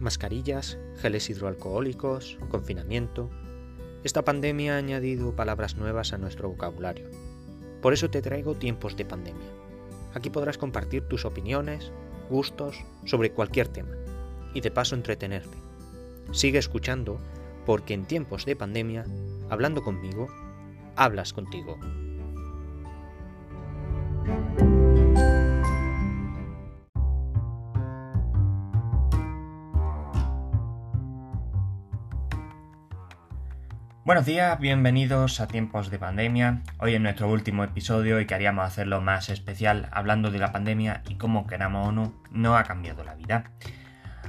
mascarillas, geles hidroalcohólicos, confinamiento. Esta pandemia ha añadido palabras nuevas a nuestro vocabulario. Por eso te traigo tiempos de pandemia. Aquí podrás compartir tus opiniones, gustos sobre cualquier tema y de paso entretenerte. Sigue escuchando porque en tiempos de pandemia, hablando conmigo, hablas contigo. Buenos días, bienvenidos a Tiempos de Pandemia. Hoy es nuestro último episodio y queríamos hacerlo más especial hablando de la pandemia y cómo queramos o no, no ha cambiado la vida.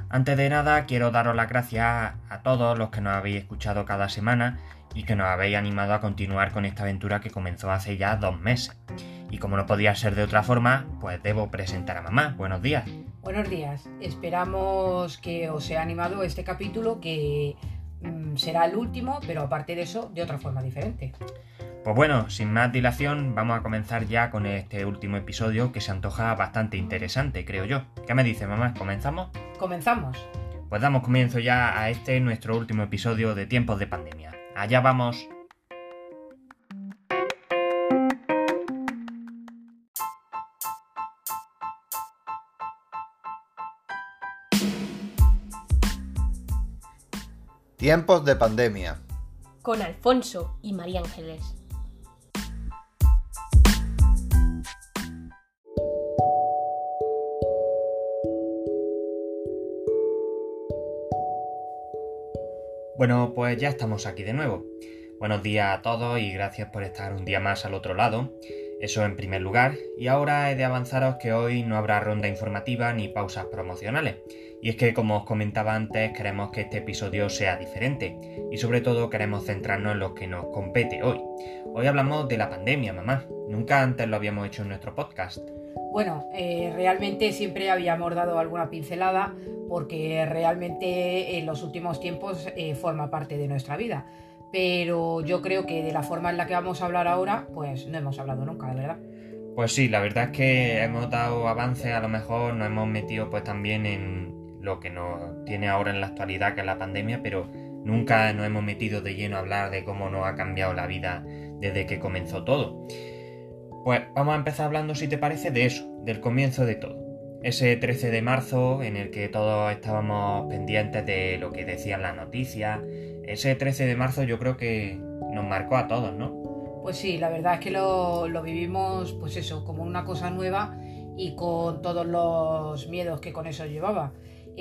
Antes de nada, quiero daros las gracias a todos los que nos habéis escuchado cada semana y que nos habéis animado a continuar con esta aventura que comenzó hace ya dos meses. Y como no podía ser de otra forma, pues debo presentar a mamá. Buenos días. Buenos días. Esperamos que os haya animado este capítulo que Mm, será el último, pero aparte de eso, de otra forma diferente. Pues bueno, sin más dilación, vamos a comenzar ya con este último episodio que se antoja bastante interesante, creo yo. ¿Qué me dice mamá? ¿Comenzamos? Comenzamos. Pues damos comienzo ya a este nuestro último episodio de tiempos de pandemia. Allá vamos. Tiempos de pandemia. Con Alfonso y María Ángeles. Bueno, pues ya estamos aquí de nuevo. Buenos días a todos y gracias por estar un día más al otro lado. Eso en primer lugar. Y ahora he de avanzaros que hoy no habrá ronda informativa ni pausas promocionales y es que, como os comentaba antes, queremos que este episodio sea diferente y sobre todo queremos centrarnos en lo que nos compete hoy. Hoy hablamos de la pandemia, mamá. Nunca antes lo habíamos hecho en nuestro podcast. Bueno, eh, realmente siempre habíamos dado alguna pincelada porque realmente en los últimos tiempos eh, forma parte de nuestra vida. Pero yo creo que de la forma en la que vamos a hablar ahora, pues no hemos hablado nunca, de verdad. Pues sí, la verdad es que hemos dado avance, a lo mejor nos hemos metido pues también en lo que nos tiene ahora en la actualidad, que es la pandemia, pero nunca nos hemos metido de lleno a hablar de cómo nos ha cambiado la vida desde que comenzó todo. Pues vamos a empezar hablando, si te parece, de eso, del comienzo de todo. Ese 13 de marzo en el que todos estábamos pendientes de lo que decían las noticias. Ese 13 de marzo yo creo que nos marcó a todos, ¿no? Pues sí, la verdad es que lo, lo vivimos, pues eso, como una cosa nueva y con todos los miedos que con eso llevaba.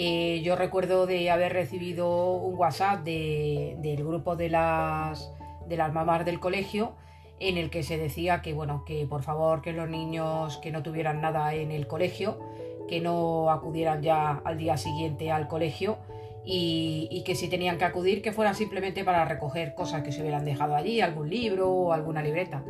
Eh, yo recuerdo de haber recibido un WhatsApp del grupo de las, de las mamás del colegio en el que se decía que bueno que por favor que los niños que no tuvieran nada en el colegio que no acudieran ya al día siguiente al colegio y, que si tenían que acudir que fuera simplemente para recoger cosas que se hubieran dejado allí algún libro o alguna libreta.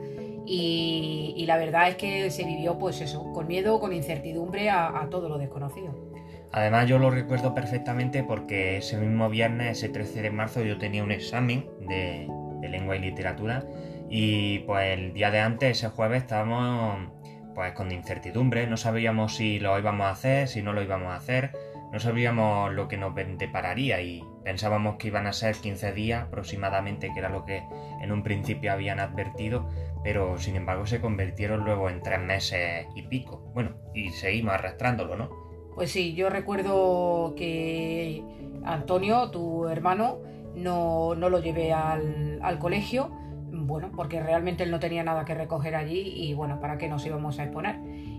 Y, la verdad es que se vivió pues eso con miedo con incertidumbre a todo lo desconocido Además yo lo recuerdo perfectamente porque ese mismo viernes, ese 13 de marzo, yo tenía un examen de, lengua y literatura y pues el día de antes, ese jueves, estábamos pues con incertidumbre, no sabíamos si lo íbamos a hacer, si no lo íbamos a hacer, no sabíamos lo que nos depararía y pensábamos que iban a ser 15 días aproximadamente, que era lo que en un principio habían advertido, pero sin embargo se convirtieron luego en tres meses y pico. Bueno, y seguimos arrastrándolo, ¿no? Pues sí, yo recuerdo que Antonio, tu hermano, no, lo llevé al, colegio, bueno, porque realmente él no tenía nada que recoger allí y bueno, ¿para qué nos íbamos a exponer?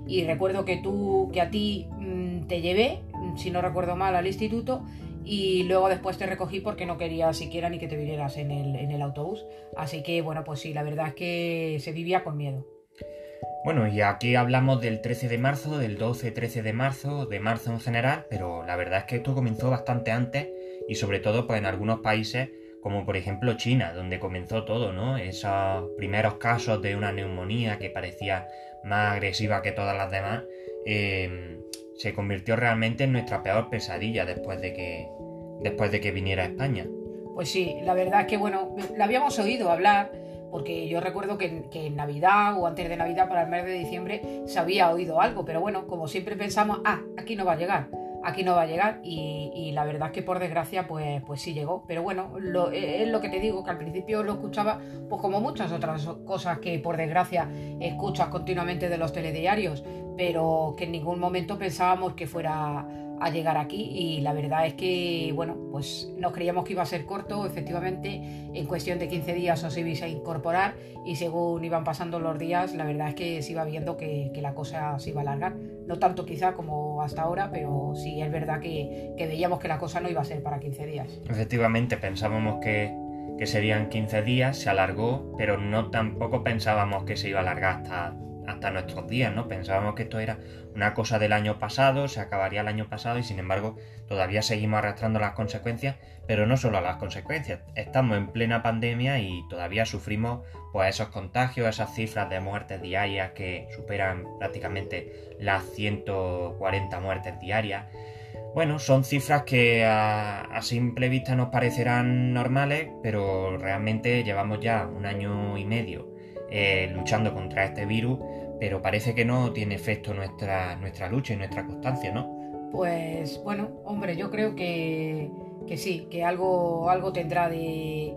Y recuerdo que tú, que a ti mm, te llevé, si no recuerdo mal, al instituto y luego después te recogí porque no quería siquiera ni que te vinieras en el, en el autobús. Así que bueno, pues sí, la verdad es que se vivía con miedo. Bueno, y aquí hablamos del 13 de marzo, del 12-13 de marzo, de marzo en general, pero la verdad es que esto comenzó bastante antes y sobre todo pues en algunos países como por ejemplo China, donde comenzó todo, ¿no? Esos primeros casos de una neumonía que parecía más agresiva que todas las demás, em, se convirtió realmente en nuestra peor pesadilla después de que, después de que viniera a España. Pues sí, la verdad es que bueno, la habíamos oído hablar, porque yo recuerdo que, en Navidad o antes de Navidad, para el mes de diciembre, se había oído algo, pero bueno, como siempre pensamos, ah, aquí no va a llegar. aquí no va a llegar y, la verdad es que por desgracia pues, pues sí llegó. Pero bueno, lo, es lo que te digo, que al principio lo escuchaba pues como muchas otras cosas que por desgracia escuchas continuamente de los telediarios, pero que en ningún momento pensábamos que fuera a llegar aquí y la verdad es que, bueno, pues nos creíamos que iba a ser corto, efectivamente, en cuestión de 15 días os ibais a incorporar y según iban pasando los días, la verdad es que se iba viendo que, la cosa se iba a alargar. No tanto quizá como hasta ahora, pero sí es verdad que, que veíamos que la cosa no iba a ser para 15 días. Efectivamente, pensábamos que, que serían 15 días, se alargó, pero no tampoco pensábamos que se iba a alargar hasta hasta nuestros días, ¿no? Pensábamos que esto era una cosa del año pasado, se acabaría el año pasado y sin embargo todavía seguimos arrastrando las consecuencias, pero no solo las consecuencias, estamos en plena pandemia y todavía sufrimos pues esos contagios, esas cifras de muertes diarias que superan prácticamente las 140 muertes diarias. Bueno, son cifras que a, a, simple vista nos parecerán normales, pero realmente llevamos ya un año y medio eh, luchando contra este virus, pero parece que no tiene efecto nuestra, nuestra lucha y nuestra constancia, ¿no? Pues bueno, hombre, yo creo que, que sí, que algo, algo tendrá de,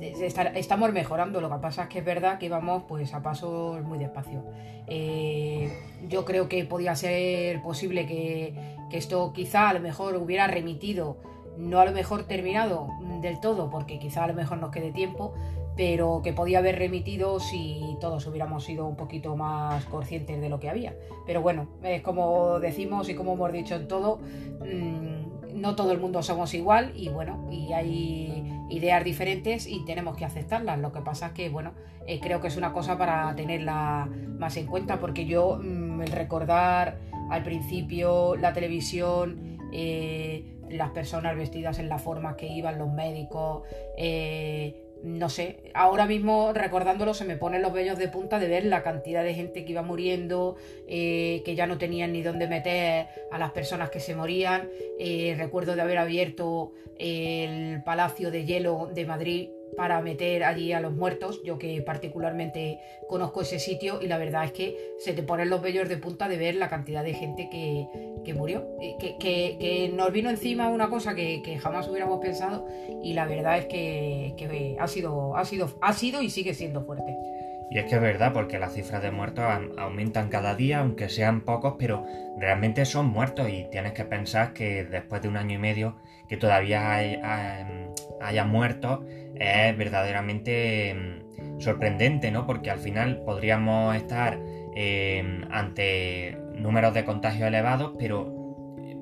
estar, estamos mejorando, lo que pasa es que es verdad que vamos pues a pasos muy despacio. Eh, yo creo que podía ser posible que, que, esto quizá a lo mejor hubiera remitido, no a lo mejor terminado del todo, porque quizá a lo mejor nos quede tiempo, pero que podía haber remitido si todos hubiéramos sido un poquito más conscientes de lo que había. Pero bueno, es como decimos y como hemos dicho en todo, mm, no todo el mundo somos igual y bueno, y hay ideas diferentes y tenemos que aceptarlas. Lo que pasa es que, bueno, eh, creo que es una cosa para tenerla más en cuenta porque yo, mm, el recordar al principio la televisión, eh, las personas vestidas en la forma que iban los médicos, eh, no sé, ahora mismo recordándolo se me ponen los vellos de punta de ver la cantidad de gente que iba muriendo, eh, que ya no tenían ni dónde meter a las personas que se morían. Eh, recuerdo de haber abierto el Palacio de Hielo de Madrid para meter allí a los muertos, yo que particularmente conozco ese sitio y la verdad es que se te ponen los vellos de punta de ver la cantidad de gente que, murió, eh, que, que, nos vino encima una cosa que, jamás hubiéramos pensado y la verdad es que, ha, sido, ha, sido, ha sido y sigue siendo fuerte. Y es que es verdad, porque las cifras de muertos aumentan cada día, aunque sean pocos, pero realmente son muertos y tienes que pensar que después de un año y medio que todavía haya muertos es verdaderamente mm, sorprendente, ¿no? Porque al final podríamos estar em, ante números de contagios elevados, pero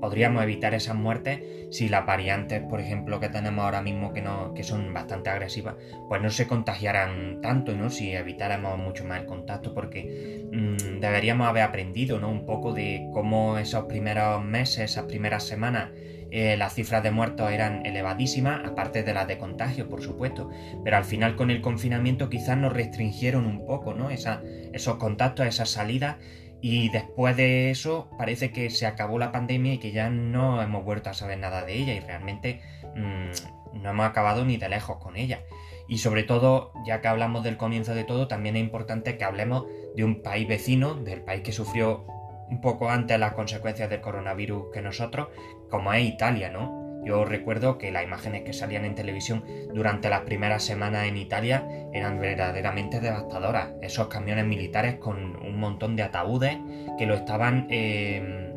podríamos evitar esas muertes si las variantes, por ejemplo, que tenemos ahora mismo que, no, que son bastante agresivas, pues no se contagiaran tanto, ¿no? Si evitáramos mucho más el contacto, porque mm, deberíamos haber aprendido, ¿no? Un poco de cómo esos primeros meses, esas primeras semanas, eh, las cifras de muertos eran elevadísimas, aparte de las de contagio, por supuesto, pero al final con el confinamiento quizás nos restringieron un poco, ¿no? esos contactos, esas salidas, y después de eso parece que se acabó la pandemia y que ya no hemos vuelto a saber nada de ella y realmente mm, no hemos acabado ni de lejos con ella. Y sobre todo, ya que hablamos del comienzo de todo, también es importante que hablemos de un país vecino, del país que sufrió un poco antes las consecuencias del coronavirus que nosotros, como es Italia, ¿no? Yo recuerdo que las imágenes que salían en televisión durante las primeras semanas en Italia eran verdaderamente devastadoras. Esos camiones militares con un montón de ataúdes que lo estaban, em,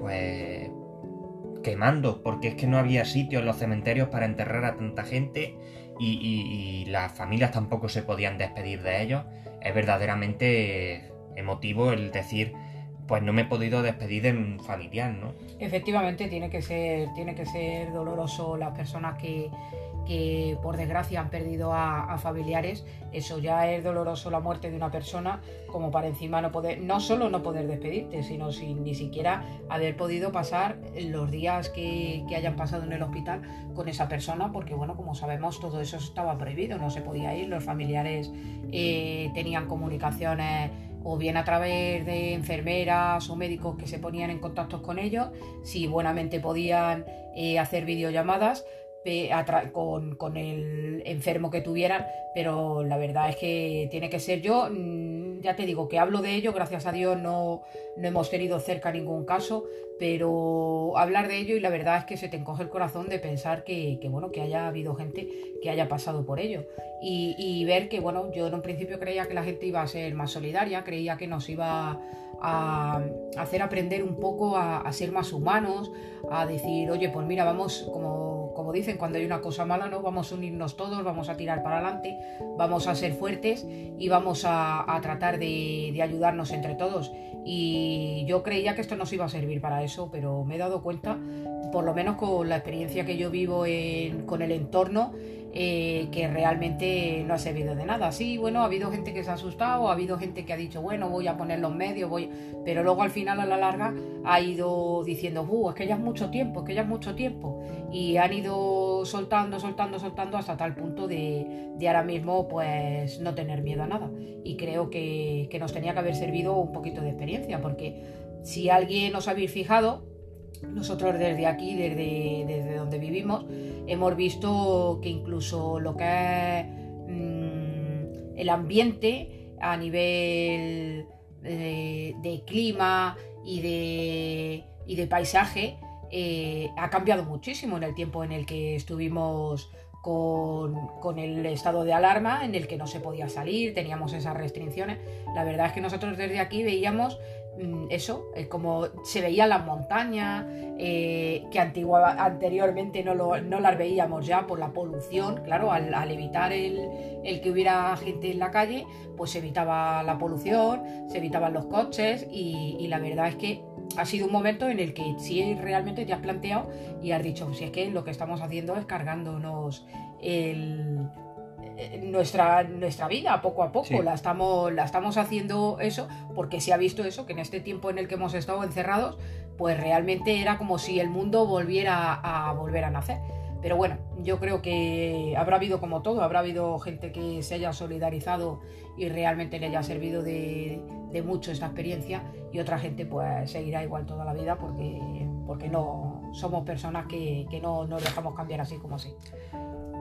pues, quemando, porque es que no había sitio en los cementerios para enterrar a tanta gente y las familias tampoco se podían despedir de ellos. Es verdaderamente emotivo el decir pues no me he podido despedir de un familiar, ¿no? Efectivamente, tiene que ser, tiene que ser doloroso las personas que, que por desgracia han perdido a, familiares. Eso ya es doloroso la muerte de una persona, como para encima no poder, no solo no poder despedirte, sino sin ni siquiera haber podido pasar los días que, que hayan pasado en el hospital con esa persona, porque bueno, como sabemos, todo eso estaba prohibido, no se podía ir, los familiares eh, tenían comunicaciones o bien a través de enfermeras o médicos que se ponían en contacto con ellos, si buenamente podían eh, hacer videollamadas con, con, el enfermo que tuvieran, pero la verdad es que tiene que ser yo, mm, ya te digo que hablo de ello, gracias a Dios no, no hemos tenido cerca ningún caso, pero hablar de ello y la verdad es que se te encoge el corazón de pensar que, bueno, que haya habido gente que haya pasado por ello. Y, y, ver que, bueno, yo en un principio creía que la gente iba a ser más solidaria, creía que nos iba a hacer aprender un poco a, a ser más humanos, a decir, oye, pues mira, vamos como como dicen, cuando hay una cosa mala, ¿no? Vamos a unirnos todos, vamos a tirar para adelante, vamos a ser fuertes y vamos a, tratar de, ayudarnos entre todos. Y yo creía que esto nos iba a servir para eso, pero me he dado cuenta, por lo menos con la experiencia que yo vivo con el entorno, eh, que realmente no ha servido de nada. Sí, bueno, ha habido gente que se ha asustado, ha habido gente que ha dicho, bueno, voy a poner los medios, voy... pero luego al final a la larga ha ido diciendo, uh, es que ya es mucho tiempo, es que ya es mucho tiempo. Y han ido soltando, soltando, soltando hasta tal punto de, de ahora mismo pues no tener miedo a nada. Y creo que, que nos tenía que haber servido un poquito de experiencia, porque si alguien os habéis fijado, nosotros desde aquí, desde, desde donde vivimos, hemos visto que incluso lo que es mm, el ambiente a nivel de, clima y de, y de paisaje eh, ha cambiado muchísimo en el tiempo en el que estuvimos con, con, el estado de alarma en el que no se podía salir, teníamos esas restricciones. La verdad es que nosotros desde aquí veíamos eso, es como se veían las montañas, eh, que antigua, anteriormente no, lo, no, las veíamos ya por la polución, claro, al, evitar el, el, que hubiera gente en la calle, pues se evitaba la polución, se evitaban los coches y, la verdad es que ha sido un momento en el que sí realmente te has planteado y has dicho, si es que lo que estamos haciendo es cargándonos el nuestra, nuestra vida poco a poco. La, estamos, la estamos haciendo eso porque se ha visto eso, que en este tiempo en el que hemos estado encerrados, pues realmente era como si el mundo volviera a volver a nacer. Pero bueno, yo creo que habrá habido como todo, habrá habido gente que se haya solidarizado y realmente le haya servido de, mucho esta experiencia y otra gente pues seguirá igual toda la vida porque, porque no somos personas que, que no nos dejamos cambiar así como así.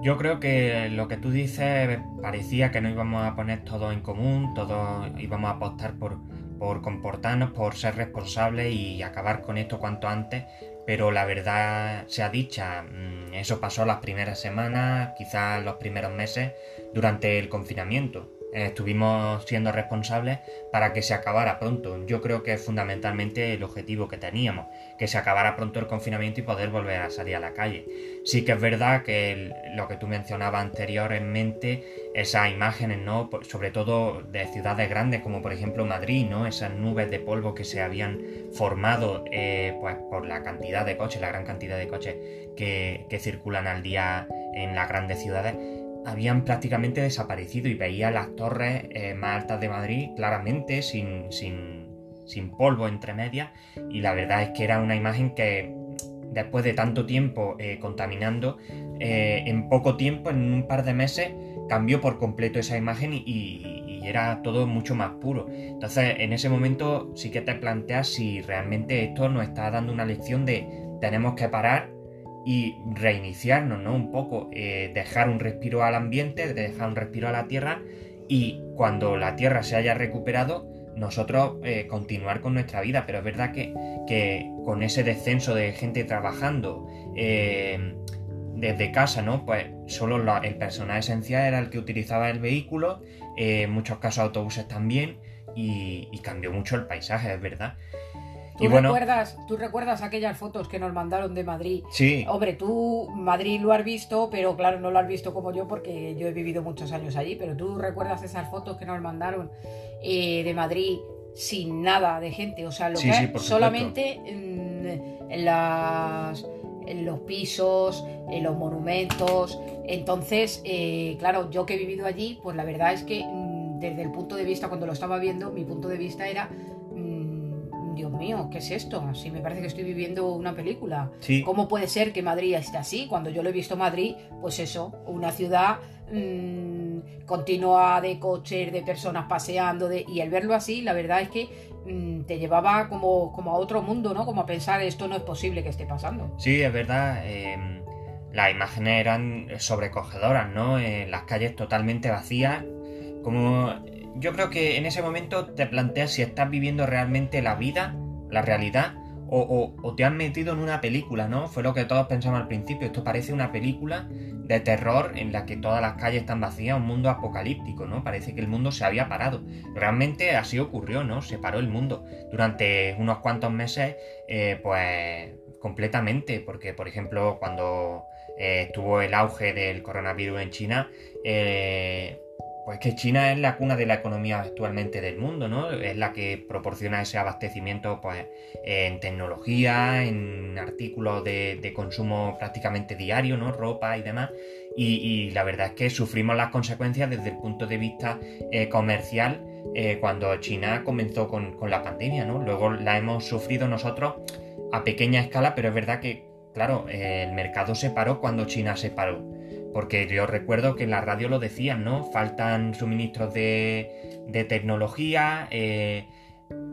Yo creo que lo que tú dices parecía que no íbamos a poner todo en común, todos íbamos a apostar por, por comportarnos, por ser responsables y acabar con esto cuanto antes, pero la verdad sea dicha, mm, eso pasó las primeras semanas, quizás los primeros meses durante el confinamiento. Estuvimos siendo responsables para que se acabara pronto. Yo creo que es fundamentalmente el objetivo que teníamos, que se acabara pronto el confinamiento y poder volver a salir a la calle. Sí que es verdad que lo que tú mencionabas anteriormente, esas imágenes, ¿no? Sobre todo de ciudades grandes como por ejemplo Madrid, ¿no? Esas nubes de polvo que se habían formado eh, pues, por la cantidad de coches, la gran cantidad de coches que, que circulan al día en las grandes ciudades habían prácticamente desaparecido y veía las torres eh, más altas de Madrid claramente, sin, sin, polvo entre medias, y la verdad es que era una imagen que después de tanto tiempo eh, contaminando, eh, en poco tiempo, en un par de meses, cambió por completo esa imagen y, y, era todo mucho más puro. Entonces, en ese momento sí que te planteas si realmente esto nos está dando una lección de tenemos que parar y reiniciarnos, ¿no? Un poco, eh, dejar un respiro al ambiente, dejar un respiro a la tierra y cuando la tierra se haya recuperado, nosotros eh, continuar con nuestra vida. Pero es verdad que, que con ese descenso de gente trabajando eh, desde casa, ¿no? Pues solo el personal esencial era el que utilizaba el vehículo, en muchos casos autobuses también, y cambió mucho el paisaje, es verdad. ¿Tú, recuerdas, ¿Tú recuerdas aquellas fotos que nos mandaron de Madrid? Sí. Hombre, tú Madrid lo has visto, pero claro, no lo has visto como yo porque yo he vivido muchos años allí, pero tú recuerdas esas fotos que nos mandaron eh, de Madrid sin nada de gente, o sea, lo que solamente en, las, en los pisos, en los monumentos. Entonces, eh, claro, yo que he vivido allí, pues la verdad es que mm, desde el punto de vista, cuando lo estaba viendo, mi punto de vista era Dios mío, ¿qué es esto? Así me parece que estoy viviendo una película. ¿Cómo puede ser que Madrid esté así? Cuando yo lo he visto Madrid, pues eso, una ciudad mmm, continua de coches, de personas paseando, de... y el verlo así, la verdad es que mm, te llevaba como, como a otro mundo, ¿no? Como a pensar, esto no es posible que esté pasando. Sí, es verdad. Em, las imágenes eran sobrecogedoras, ¿no? En las calles totalmente vacías, como yo creo que en ese momento te planteas si estás viviendo realmente la vida, la realidad, o, te han metido en una película, ¿no? Fue lo que todos pensamos al principio. Esto parece una película de terror en la que todas las calles están vacías, un mundo apocalíptico, ¿no? Parece que el mundo se había parado. Realmente así ocurrió, ¿no? Se paró el mundo. Durante unos cuantos meses, eh, pues completamente, porque por ejemplo cuando eh, estuvo el auge del coronavirus en China, eh, pues que China es la cuna de la economía actualmente del mundo, ¿no? Es la que proporciona ese abastecimiento pues, en tecnología, en artículos de, consumo prácticamente diario, ¿no? Ropa y demás. Y, la verdad es que sufrimos las consecuencias desde el punto de vista eh, comercial eh, cuando China comenzó con, la pandemia, ¿no? Luego la hemos sufrido nosotros a pequeña escala, pero es verdad que, claro, el mercado se paró cuando China se paró. Porque yo recuerdo que en la radio lo decían, ¿no? Faltan suministros de, tecnología eh,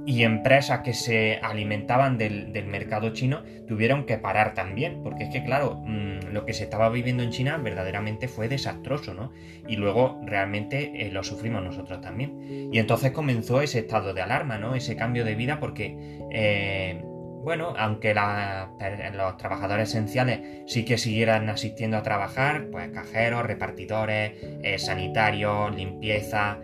y empresas que se alimentaban del, mercado chino tuvieron que parar también. Porque es que, claro, mm, lo que se estaba viviendo en China verdaderamente fue desastroso, ¿no? Y luego realmente eh, lo sufrimos nosotros también. Y entonces comenzó ese estado de alarma, ¿no? Ese cambio de vida porque... Eh, bueno, aunque los trabajadores esenciales sí que siguieran asistiendo a trabajar, pues cajeros, repartidores, eh, sanitarios, limpieza,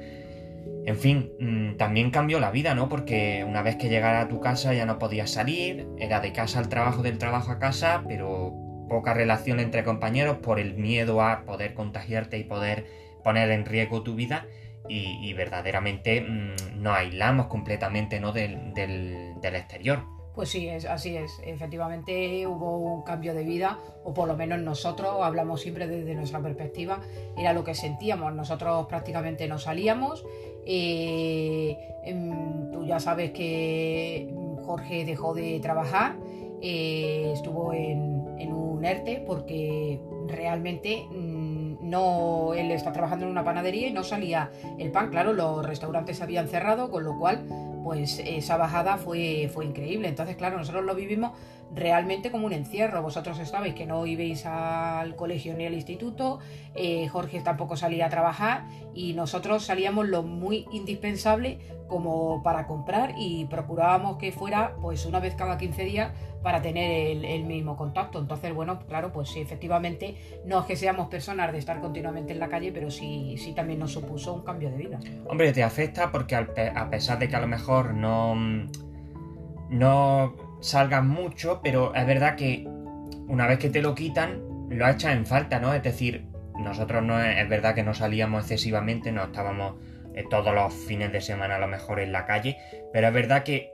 en fin, mm, también cambió la vida, ¿no? Porque una vez que llegara a tu casa ya no podías salir, era de casa al trabajo, del trabajo a casa, pero poca relación entre compañeros por el miedo a poder contagiarte y poder poner en riesgo tu vida. Y, verdaderamente mm, nos aislamos completamente ¿no? del, del exterior. Pues sí, es, así es. Efectivamente hubo un cambio de vida, o por lo menos nosotros hablamos siempre desde nuestra perspectiva, era lo que sentíamos. Nosotros prácticamente no salíamos. Eh, em, tú ya sabes que Jorge dejó de trabajar, eh, estuvo en, en, un ERTE porque realmente mm, no, él está trabajando en una panadería y no salía el pan. Claro, los restaurantes habían cerrado, con lo cual pues esa bajada fue, fue increíble. Entonces, claro, nosotros lo vivimos realmente como un encierro. Vosotros estabais que no ibais al colegio ni al instituto, eh, Jorge tampoco salía a trabajar y nosotros salíamos lo muy indispensable como para comprar y procurábamos que fuera pues una vez cada 15 días para tener el, mismo contacto. Entonces, bueno, claro, pues sí, efectivamente, no es que seamos personas de estar continuamente en la calle, pero sí, sí también nos supuso un cambio de vida. Hombre, te afecta porque a pesar de que a lo mejor no, no salgas mucho, pero es verdad que una vez que te lo quitan, lo echas en falta, ¿no? Es decir, nosotros no es, verdad que no salíamos excesivamente, no estábamos eh, todos los fines de semana a lo mejor en la calle, pero es verdad que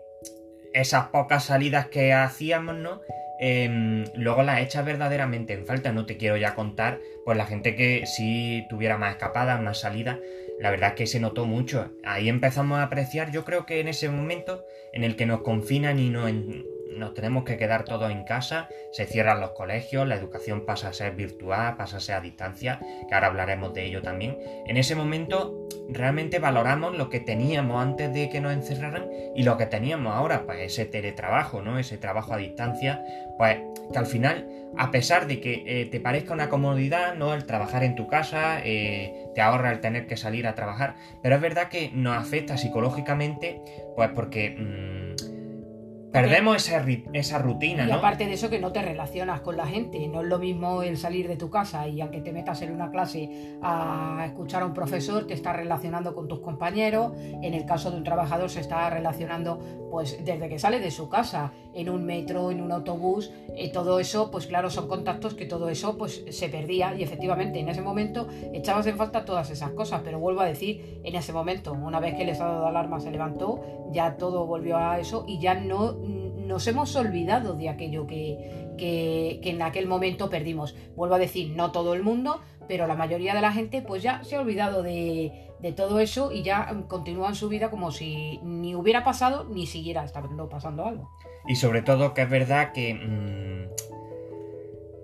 esas pocas salidas que hacíamos, ¿no? Em, luego las echas verdaderamente en falta. No te quiero ya contar, pues la gente que sí tuviera más escapadas, más salidas, la verdad es que se notó mucho. Ahí empezamos a apreciar, yo creo que en ese momento en el que nos confinan y nos, nos tenemos que quedar todos en casa, se cierran los colegios, la educación pasa a ser virtual, pasa a ser a distancia, que ahora hablaremos de ello también. En ese momento realmente valoramos lo que teníamos antes de que nos encerraran y lo que teníamos ahora, pues ese teletrabajo, ¿no? Ese trabajo a distancia, pues que al final, a pesar de que eh, te parezca una comodidad, ¿no? El trabajar en tu casa, eh, te ahorra el tener que salir a trabajar, pero es verdad que nos afecta psicológicamente, pues porque... Mm, Perdemos esa, esa rutina, y aparte de eso que no te relacionas con la gente. No es lo mismo el salir de tu casa y aunque te metas en una clase a escuchar a un profesor, te estás relacionando con tus compañeros. En el caso de un trabajador se está relacionando pues desde que sale de su casa, en un metro, en un autobús. Eh, todo eso, pues claro, son contactos que todo eso pues se perdía y efectivamente en ese momento echabas en falta todas esas cosas. Pero vuelvo a decir, en ese momento, una vez que el estado de alarma se levantó, ya todo volvió a eso y ya no nos hemos olvidado de aquello que, que, en aquel momento perdimos. Vuelvo a decir, no todo el mundo, pero la mayoría de la gente pues ya se ha olvidado de, de todo eso y ya continúan su vida como si ni hubiera pasado ni siguiera estando pasando algo. Y sobre todo que es verdad que... Mm,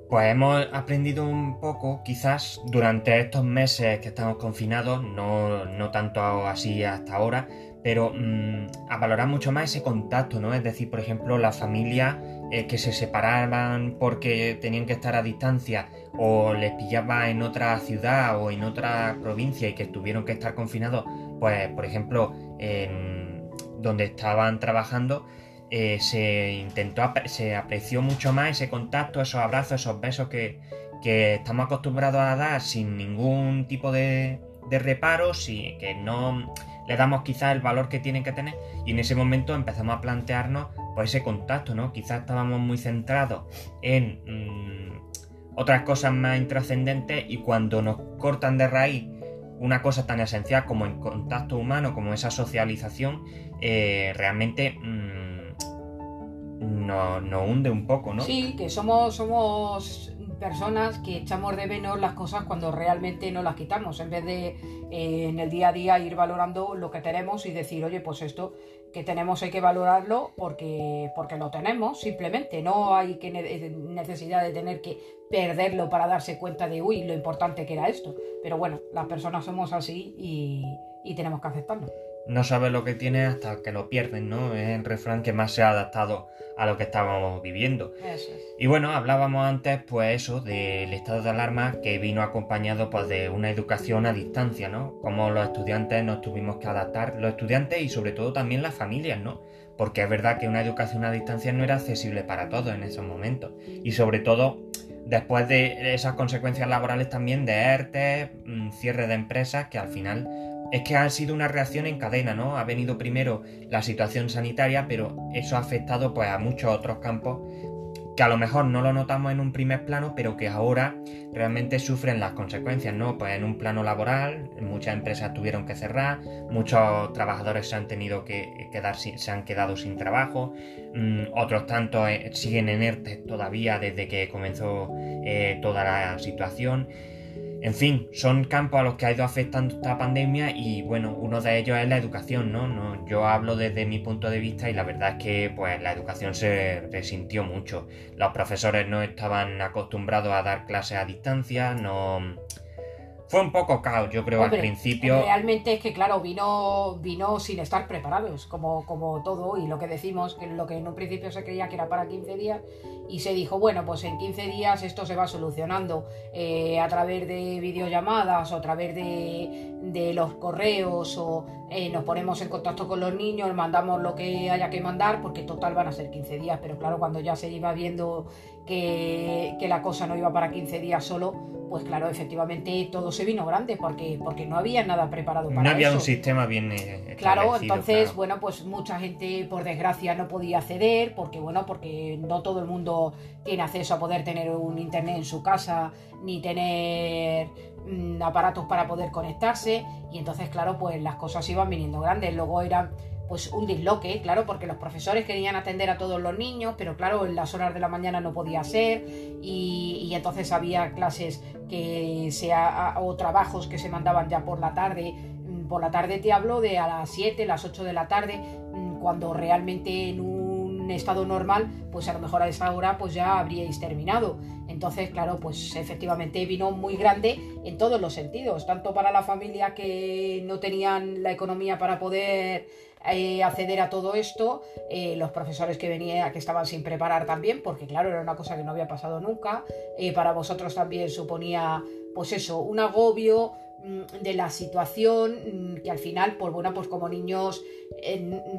pues hemos aprendido un poco, quizás durante estos meses que estamos confinados, no, no tanto así hasta ahora, pero mm, a valorar mucho más ese contacto, ¿no? Es decir, por ejemplo, la familia eh, que se separaban porque tenían que estar a distancia o les pillaba en otra ciudad o en otra provincia y que tuvieron que estar confinados, pues por ejemplo, en donde estaban trabajando, eh, se intentó, se apreció mucho más ese contacto, esos abrazos, esos besos que, que estamos acostumbrados a dar sin ningún tipo de, de reparos y que no le damos quizás el valor que tienen que tener y en ese momento empezamos a plantearnos pues ese contacto, ¿no? Quizás estábamos muy centrados en mm, otras cosas más intrascendentes y cuando nos cortan de raíz una cosa tan esencial como el contacto humano, como esa socialización, eh, realmente mm, nos no hunde un poco, ¿no? Sí, que somos, somos personas que echamos de menos las cosas cuando realmente no las quitamos, en vez de eh, en el día a día ir valorando lo que tenemos y decir, oye, pues esto que tenemos hay que valorarlo porque, porque lo tenemos, simplemente. No hay eh, necesidad de tener que perderlo para darse cuenta de, uy, lo importante que era esto. Pero bueno, las personas somos así y, y tenemos que aceptarlo no sabes lo que tiene hasta que lo pierden, ¿no? Es el refrán que más se ha adaptado a lo que estábamos viviendo. Y bueno, hablábamos antes, pues eso, del estado de alarma que vino acompañado pues de una educación a distancia, ¿no? Como los estudiantes nos tuvimos que adaptar, los estudiantes y sobre todo también las familias, ¿no? Porque es verdad que una educación a distancia no era accesible para todos en esos momentos. Y sobre todo después de esas consecuencias laborales también de ERTE, mm, cierre de empresas, que al final es que ha sido una reacción en cadena, ¿no? Ha venido primero la situación sanitaria, pero eso ha afectado pues a muchos otros campos que a lo mejor no lo notamos en un primer plano, pero que ahora realmente sufren las consecuencias, ¿no? Pues en un plano laboral, muchas empresas tuvieron que cerrar, muchos trabajadores se han tenido que quedar se han quedado sin trabajo, mm, otros tantos eh, siguen en ERTE todavía desde que comenzó eh, toda la situación. En fin, son campos a los que ha ido afectando esta pandemia y bueno, uno de ellos es la educación, ¿no? ¿no? Yo hablo desde mi punto de vista y la verdad es que pues la educación se resintió mucho. Los profesores no estaban acostumbrados a dar clases a distancia, no fue un poco caos, yo creo, al principio. Realmente es que, claro, vino, vino sin estar preparados, como, como todo, y lo que decimos, que lo que en un principio se creía que era para 15 días, y se dijo, bueno, pues en 15 días esto se va solucionando eh, a través de videollamadas o a través de, de los correos o eh, nos ponemos en contacto con los niños, mandamos lo que haya que mandar, porque total van a ser 15 días, pero claro, cuando ya se iba viendo que, que la cosa no iba para 15 días solo, pues claro, efectivamente todo se vino grande porque, porque no había nada preparado para eso. No había un sistema bien eh, Claro, entonces, bueno, pues mucha gente por desgracia no podía acceder porque, bueno, porque no todo el mundo tiene acceso a poder tener un internet en su casa ni tener mm, aparatos para poder conectarse y entonces, claro, pues las cosas iban viniendo grandes. Luego eran pues un disloque, claro, porque los profesores querían atender a todos los niños, pero claro, en las horas de la mañana no podía ser y, entonces había clases que sea o trabajos que se mandaban ya por la tarde. Mm, por la tarde te hablo de a las 7, las 8 de la tarde, mm, cuando realmente en un estado normal, pues a lo mejor a esa hora pues ya habríais terminado. Entonces, claro, pues efectivamente vino muy grande en todos los sentidos, tanto para la familia que no tenían la economía para poder eh, acceder a todo esto, eh, los profesores que venían, que estaban sin preparar también, porque claro, era una cosa que no había pasado nunca, eh, para vosotros también suponía, pues eso, un agobio mm, de la situación mm, que al final, pues bueno, pues como niños,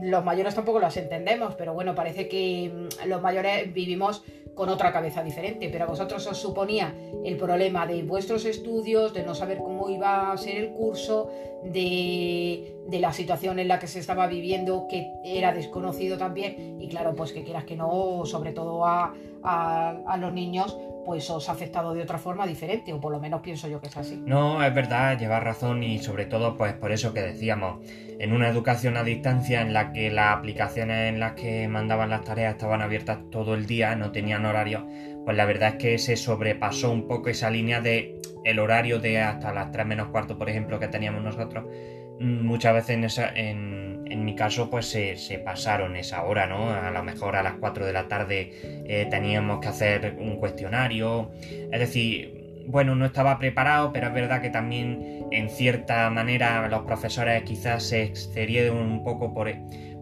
los mayores tampoco las entendemos, pero bueno, parece que mm, los mayores vivimos con otra cabeza diferente, pero a vosotros os suponía el problema de vuestros estudios, de no saber cómo iba a ser el curso, de, de, la situación en la que se estaba viviendo, que era desconocido también, y claro, pues que quieras que no, sobre todo a, a, los niños, pues os ha afectado de otra forma diferente, o por lo menos pienso yo que es así. No, es verdad, llevas razón y sobre todo pues por eso que decíamos, en una educación a distancia en la que las aplicaciones en las que mandaban las tareas estaban abiertas todo el día, no tenían horario, pues la verdad es que se sobrepasó un poco esa línea de el horario de hasta las 3 menos cuarto, por ejemplo, que teníamos nosotros. Mm, muchas veces en, en, mi caso pues se, pasaron esa hora, ¿no? A lo mejor a las 4 de la tarde eh, teníamos que hacer un cuestionario. Es decir, bueno, no estaba preparado, pero es verdad que también en cierta manera los profesores quizás se excedieron un poco por,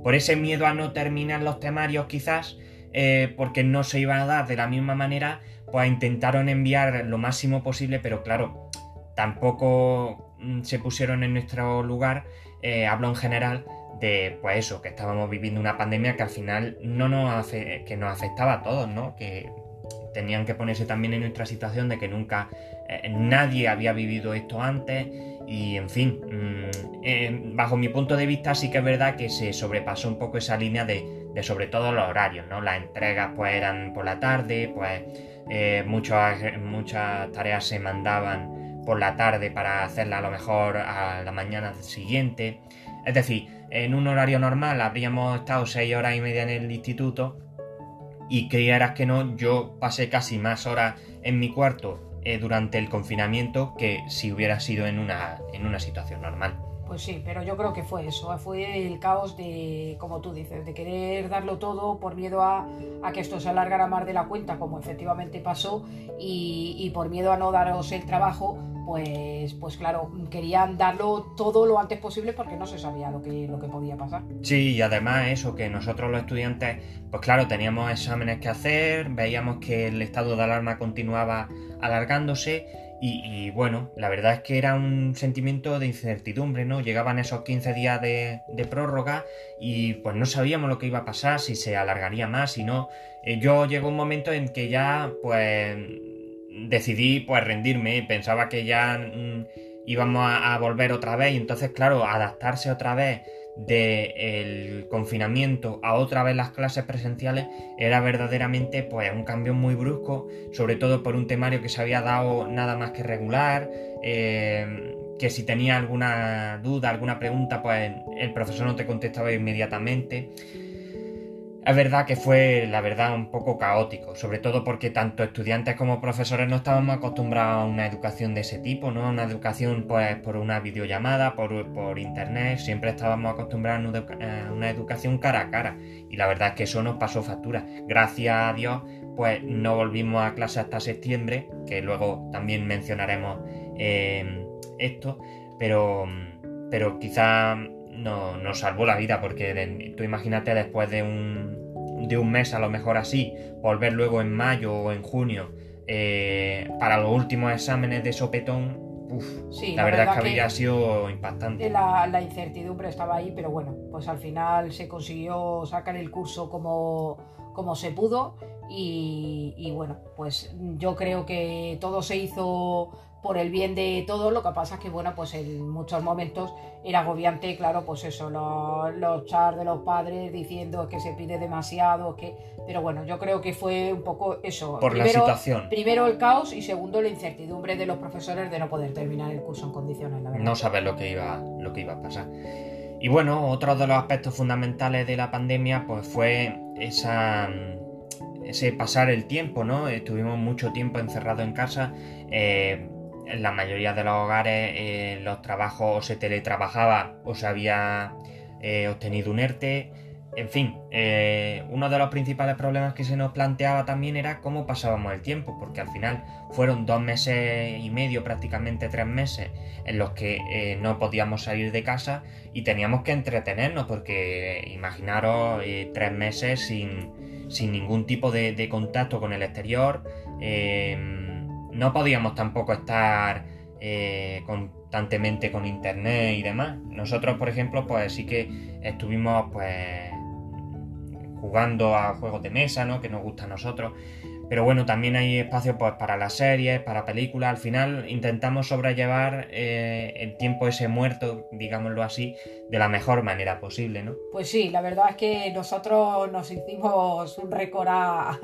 por ese miedo a no terminar los temarios quizás, eh, porque no se iban a dar de la misma manera, pues intentaron enviar lo máximo posible, pero claro, tampoco mm, se pusieron en nuestro lugar eh, hablo en general de, pues eso, que estábamos viviendo una pandemia que al final no nos, que nos afectaba a todos, ¿no? Que tenían que ponerse también en nuestra situación de que nunca eh, nadie había vivido esto antes y en fin, mm, eh, bajo mi punto de vista sí que es verdad que se sobrepasó un poco esa línea de, sobre todo los horarios, ¿no? Las entregas pues eran por la tarde, pues eh, muchas, muchas tareas se mandaban por la tarde para hacerlas a lo mejor a la mañana siguiente. Es decir, en un horario normal habríamos estado seis horas y media en el instituto y creyeras que no, yo pasé casi más horas en mi cuarto eh, durante el confinamiento que si hubiera sido en una, en una situación normal. Pues sí, pero yo creo que fue eso, fue el caos de, como tú dices, de querer darlo todo por miedo a, que esto se alargara más de la cuenta, como efectivamente pasó, y, y por miedo a no daros el trabajo, pues, pues claro, querían darlo todo lo antes posible porque no se sabía lo que, lo que podía pasar. Sí, y además eso, que nosotros los estudiantes, pues claro, teníamos exámenes que hacer, veíamos que el estado de alarma continuaba alargándose y, bueno, la verdad es que era un sentimiento de incertidumbre, ¿no? Llegaban esos 15 días de, de prórroga y pues no sabíamos lo que iba a pasar, si se alargaría más, si no. Eh, yo llegó un momento en que ya pues decidí pues rendirme, pensaba que ya mm, íbamos a, volver otra vez y entonces claro, adaptarse otra vez del confinamiento a otra vez las clases presenciales era verdaderamente pues un cambio muy brusco, sobre todo por un temario que se había dado nada más que regular, eh, que si tenía alguna duda, alguna pregunta, pues el profesor no te contestaba inmediatamente. Es verdad que fue, la verdad, un poco caótico, sobre todo porque tanto estudiantes como profesores no estábamos acostumbrados a una educación de ese tipo, ¿no? Una educación, pues, por una videollamada, por, por internet, siempre estábamos acostumbrados a una educación cara a cara. Y la verdad es que eso nos pasó factura. Gracias a Dios, pues no volvimos a clase hasta septiembre, que luego también mencionaremos eh, esto, pero, pero quizá no, nos salvó la vida, porque tú imagínate después de un, de un mes, a lo mejor así, volver luego en mayo o en junio eh, para los últimos exámenes de sopetón, la, verdad, es que habría sido impactante. La, la, incertidumbre estaba ahí, pero bueno, pues al final se consiguió sacar el curso como, como se pudo y, y bueno, pues yo creo que todo se hizo por el bien de todo, lo que pasa es que, bueno, pues en muchos momentos era agobiante, claro, pues eso, los, los char de los padres diciendo que se pide demasiado, que... Pero bueno, yo creo que fue un poco eso. Por la situación. Primero el caos y segundo la incertidumbre de los profesores de no poder terminar el curso en condiciones, la verdad. No saber lo que iba, lo que iba a pasar. Y bueno, otro de los aspectos fundamentales de la pandemia, pues fue esa ese pasar el tiempo, ¿no? Estuvimos mucho tiempo encerrados en casa. Eh, en la mayoría de los hogares eh, los trabajos o se teletrabajaba o se había eh, obtenido un ERTE. En fin, eh, uno de los principales problemas que se nos planteaba también era cómo pasábamos el tiempo, porque al final fueron dos meses y medio, prácticamente tres meses, en los que no podíamos salir de casa y teníamos que entretenernos, porque imaginaros tres meses sin, sin, ningún tipo de, de, contacto con el exterior no podíamos tampoco estar eh, constantemente con internet y demás. Nosotros, por ejemplo, pues sí que estuvimos pues jugando a juegos de mesa, ¿no? Que nos gusta a nosotros. Pero bueno, también hay espacio pues, para las series, para películas. Al final intentamos sobrellevar eh, el tiempo ese muerto, digámoslo así, de la mejor manera posible, ¿no? Pues sí, la verdad es que nosotros nos hicimos un récord a,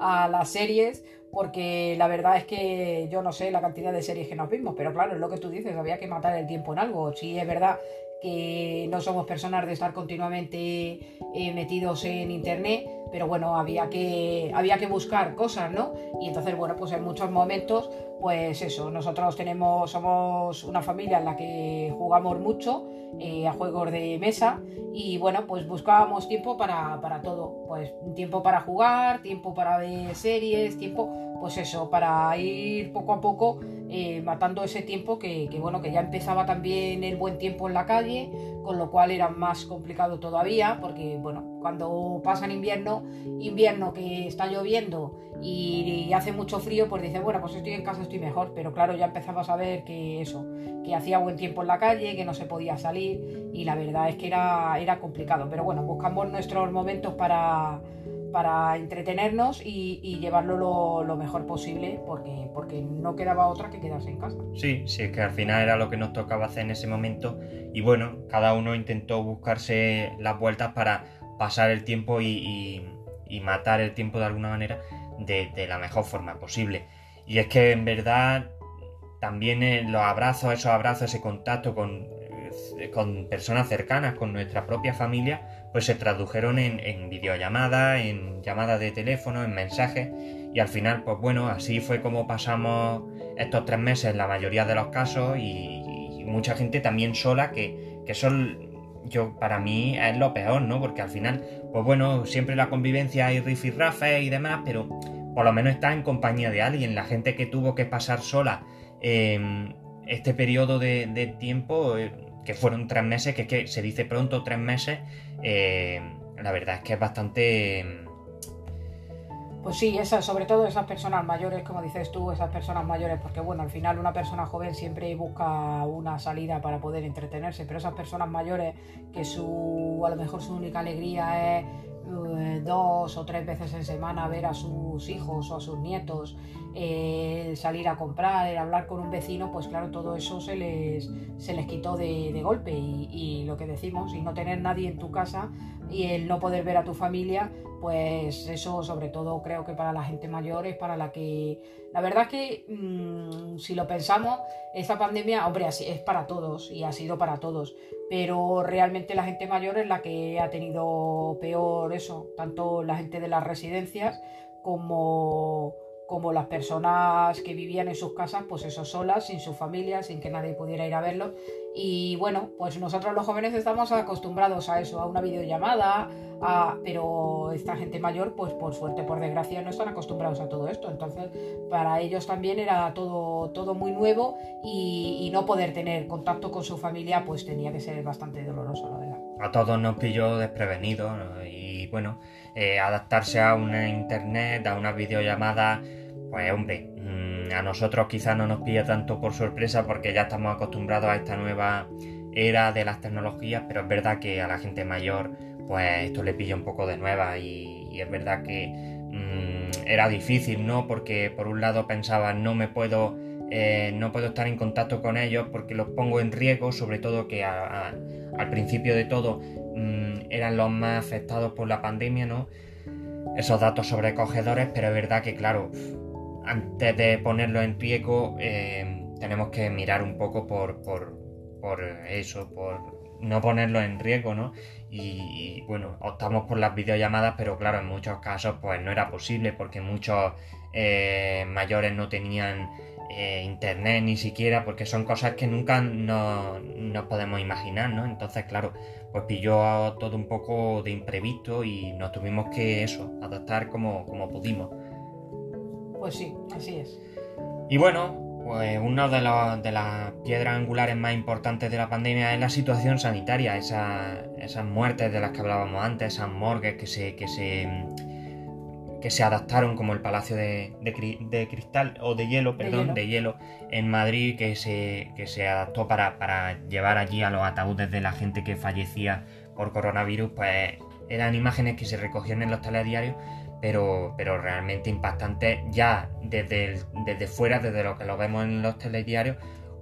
a las series porque la verdad es que yo no sé la cantidad de series que nos vimos, pero claro, es lo que tú dices, había que matar el tiempo en algo. Sí, es verdad que no somos personas de estar continuamente eh, metidos en internet, pero bueno, había que, había que buscar cosas, ¿no? Y entonces, bueno, pues en muchos momentos, pues eso, nosotros tenemos, somos una familia en la que jugamos mucho eh, a juegos de mesa y bueno, pues buscábamos tiempo para, para todo, pues tiempo para jugar, tiempo para ver series, tiempo pues eso, para ir poco a poco eh, matando ese tiempo que, bueno, que ya empezaba también el buen tiempo en la calle, con lo cual era más complicado todavía, porque bueno, cuando pasa invierno, invierno que está lloviendo y, hace mucho frío, pues dice, bueno, pues estoy en casa, estoy mejor. Pero claro, ya empezamos a ver que eso, que hacía buen tiempo en la calle, que no se podía salir y la verdad es que era, era complicado. Pero bueno, buscamos nuestros momentos para para entretenernos y, llevarlo lo, mejor posible porque, porque no quedaba otra que quedarse en casa. Sí, sí, es que al final era lo que nos tocaba hacer en ese momento y bueno, cada uno intentó buscarse las vueltas para pasar el tiempo y, matar el tiempo de alguna manera de, la mejor forma posible. Y es que en verdad también eh, los abrazos, esos abrazos, ese contacto con, eh, con personas cercanas, con nuestra propia familia, pues se tradujeron en, videollamadas, en llamadas de teléfono, en mensajes y al final, pues bueno, así fue como pasamos estos tres meses en la mayoría de los casos y, mucha gente también sola que, que son, yo para mí es lo peor, ¿no? Porque al final, pues bueno, siempre la convivencia hay rifirrafes y demás, pero por lo menos está en compañía de alguien. La gente que tuvo que pasar sola eh, este periodo de, tiempo... Eh, que fueron tres meses, que es que se dice pronto tres meses, eh, la verdad es que es bastante... Pues sí, esas, sobre todo esas personas mayores, como dices tú, esas personas mayores, porque bueno, al final una persona joven siempre busca una salida para poder entretenerse, pero esas personas mayores que su, a lo mejor su única alegría es eh, dos o tres veces en semana ver a sus hijos o a sus nietos, el salir a comprar, el hablar con un vecino, pues claro, todo eso se les, se les quitó de, golpe. Y, y, lo que decimos, y no tener nadie en tu casa y el no poder ver a tu familia, pues eso sobre todo creo que para la gente mayor es para la que... La verdad es que mm, si lo pensamos, esta pandemia, hombre, es para todos y ha sido para todos, pero realmente la gente mayor es la que ha tenido peor eso, tanto la gente de las residencias como como las personas que vivían en sus casas, pues eso, solas, sin su familia, sin que nadie pudiera ir a verlos. Y bueno, pues nosotros los jóvenes estamos acostumbrados a eso, a una videollamada, a... pero esta gente mayor, pues por suerte, por desgracia, no están acostumbrados a todo esto. Entonces, para ellos también era todo, todo muy nuevo y, no poder tener contacto con su familia, pues tenía que ser bastante doloroso, la verdad. A todos nos pilló desprevenidos y bueno, eh, adaptarse a una internet, a una videollamada pues hombre, mm, a nosotros quizás no nos pilla tanto por sorpresa porque ya estamos acostumbrados a esta nueva era de las tecnologías, pero es verdad que a la gente mayor pues esto le pilla un poco de nueva y, es verdad que mm, era difícil, ¿no? Porque por un lado pensaba no me puedo eh, no puedo estar en contacto con ellos porque los pongo en riesgo, sobre todo que al principio de todo mm, eran los más afectados por la pandemia, ¿no? Esos datos sobrecogedores, pero es verdad que claro, antes de ponerlo en riesgo, eh, tenemos que mirar un poco por, por, eso, por no ponerlo en riesgo, ¿no? Y, bueno, optamos por las videollamadas, pero claro, en muchos casos pues no era posible porque muchos eh, mayores no tenían eh, internet ni siquiera, porque son cosas que nunca nos no podemos imaginar, ¿no? Entonces, claro, pues pilló todo un poco de imprevisto y nos tuvimos que eso, adaptar como, como pudimos. Pues sí, así es. Y bueno, pues una de, las piedras angulares más importantes de la pandemia es la situación sanitaria, esas muertes de las que hablábamos antes, esas morgues que se, que se, que se adaptaron como el Palacio de, Cristal, o de hielo, perdón, de hielo, en Madrid, que se, que se adaptó para, para llevar allí a los ataúdes de la gente que fallecía por coronavirus, pues eran imágenes que se recogían en los telediarios pero, pero realmente impactante ya desde, desde fuera, desde lo que lo vemos en los telediarios,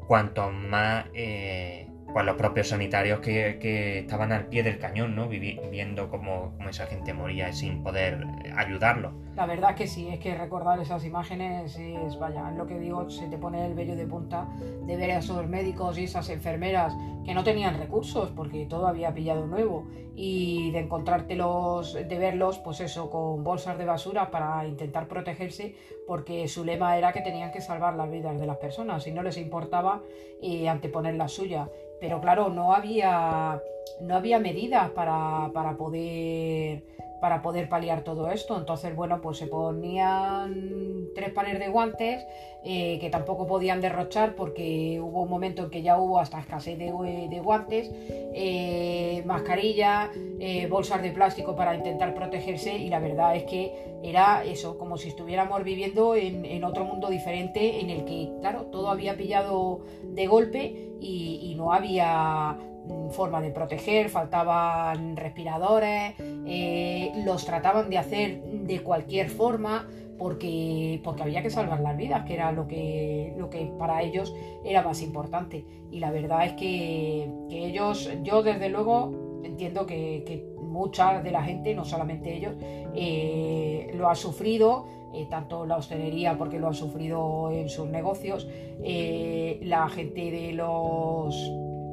cuanto más eh, pues los propios sanitarios que, estaban al pie del cañón, ¿no? viendo cómo, esa gente moría sin poder ayudarlo. La verdad que sí, es que recordar esas imágenes es, vaya, es lo que digo, se te pone el vello de punta de ver a esos médicos y esas enfermeras que no tenían recursos porque todo había pillado nuevo y de encontrártelos, de verlos, pues eso, con bolsas de basura para intentar protegerse porque su lema era que tenían que salvar las vidas de las personas y no les importaba eh, anteponer la suya pero claro, no había, no había medidas para, poder para poder paliar todo esto. Entonces, bueno, pues se ponían tres pares de guantes eh, que tampoco podían derrochar porque hubo un momento en que ya hubo hasta escasez de, guantes, eh, mascarilla, eh, bolsas de plástico para intentar protegerse y la verdad es que era eso, como si estuviéramos viviendo en, otro mundo diferente en el que, claro, todo había pillado de golpe y no había forma de proteger, faltaban respiradores, eh, los trataban de hacer de cualquier forma porque, porque había que salvar las vidas, que era lo que, lo que para ellos era más importante. Y la verdad es que, ellos, yo desde luego entiendo que, mucha de la gente, no solamente ellos, eh, lo ha sufrido. Eh, tanto la hostelería porque lo ha sufrido en sus negocios, la gente de los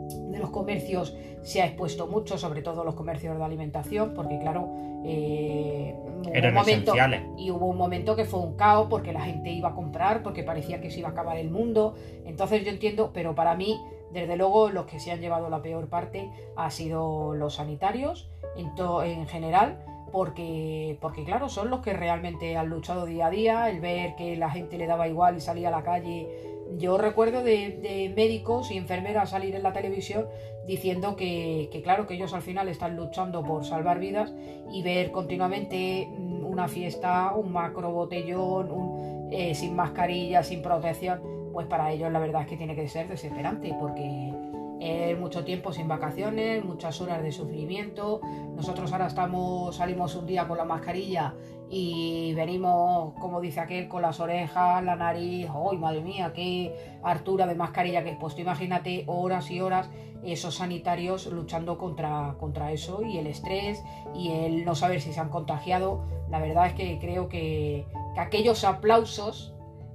de los comercios se ha expuesto mucho, sobre todo los comercios de alimentación, porque claro, eh, Eran momento, y hubo un momento que fue un caos porque la gente iba a comprar, porque parecía que se iba a acabar el mundo. Entonces yo entiendo, pero para mí, desde luego, los que se han llevado la peor parte ha sido los sanitarios en, en general. Porque, porque claro, son los que realmente han luchado día a día, el ver que la gente le daba igual y salía a la calle yo recuerdo de, médicos y enfermeras salir en la televisión diciendo que, claro, que ellos al final están luchando por salvar vidas y ver continuamente mm, una fiesta, un macro botellón, eh, sin mascarilla, sin protección, pues para ellos la verdad es que tiene que ser desesperante porque es mucho tiempo sin vacaciones, muchas horas de sufrimiento. Nosotros ahora estamos, salimos un día con la mascarilla y venimos, como dice aquel, con las orejas, la nariz. ¡Ay, madre mía! ¡Qué altura de mascarilla que he puesto! Imagínate horas y horas esos sanitarios luchando contra, contra eso y el estrés y el no saber si se han contagiado. La verdad es que creo que, aquellos aplausos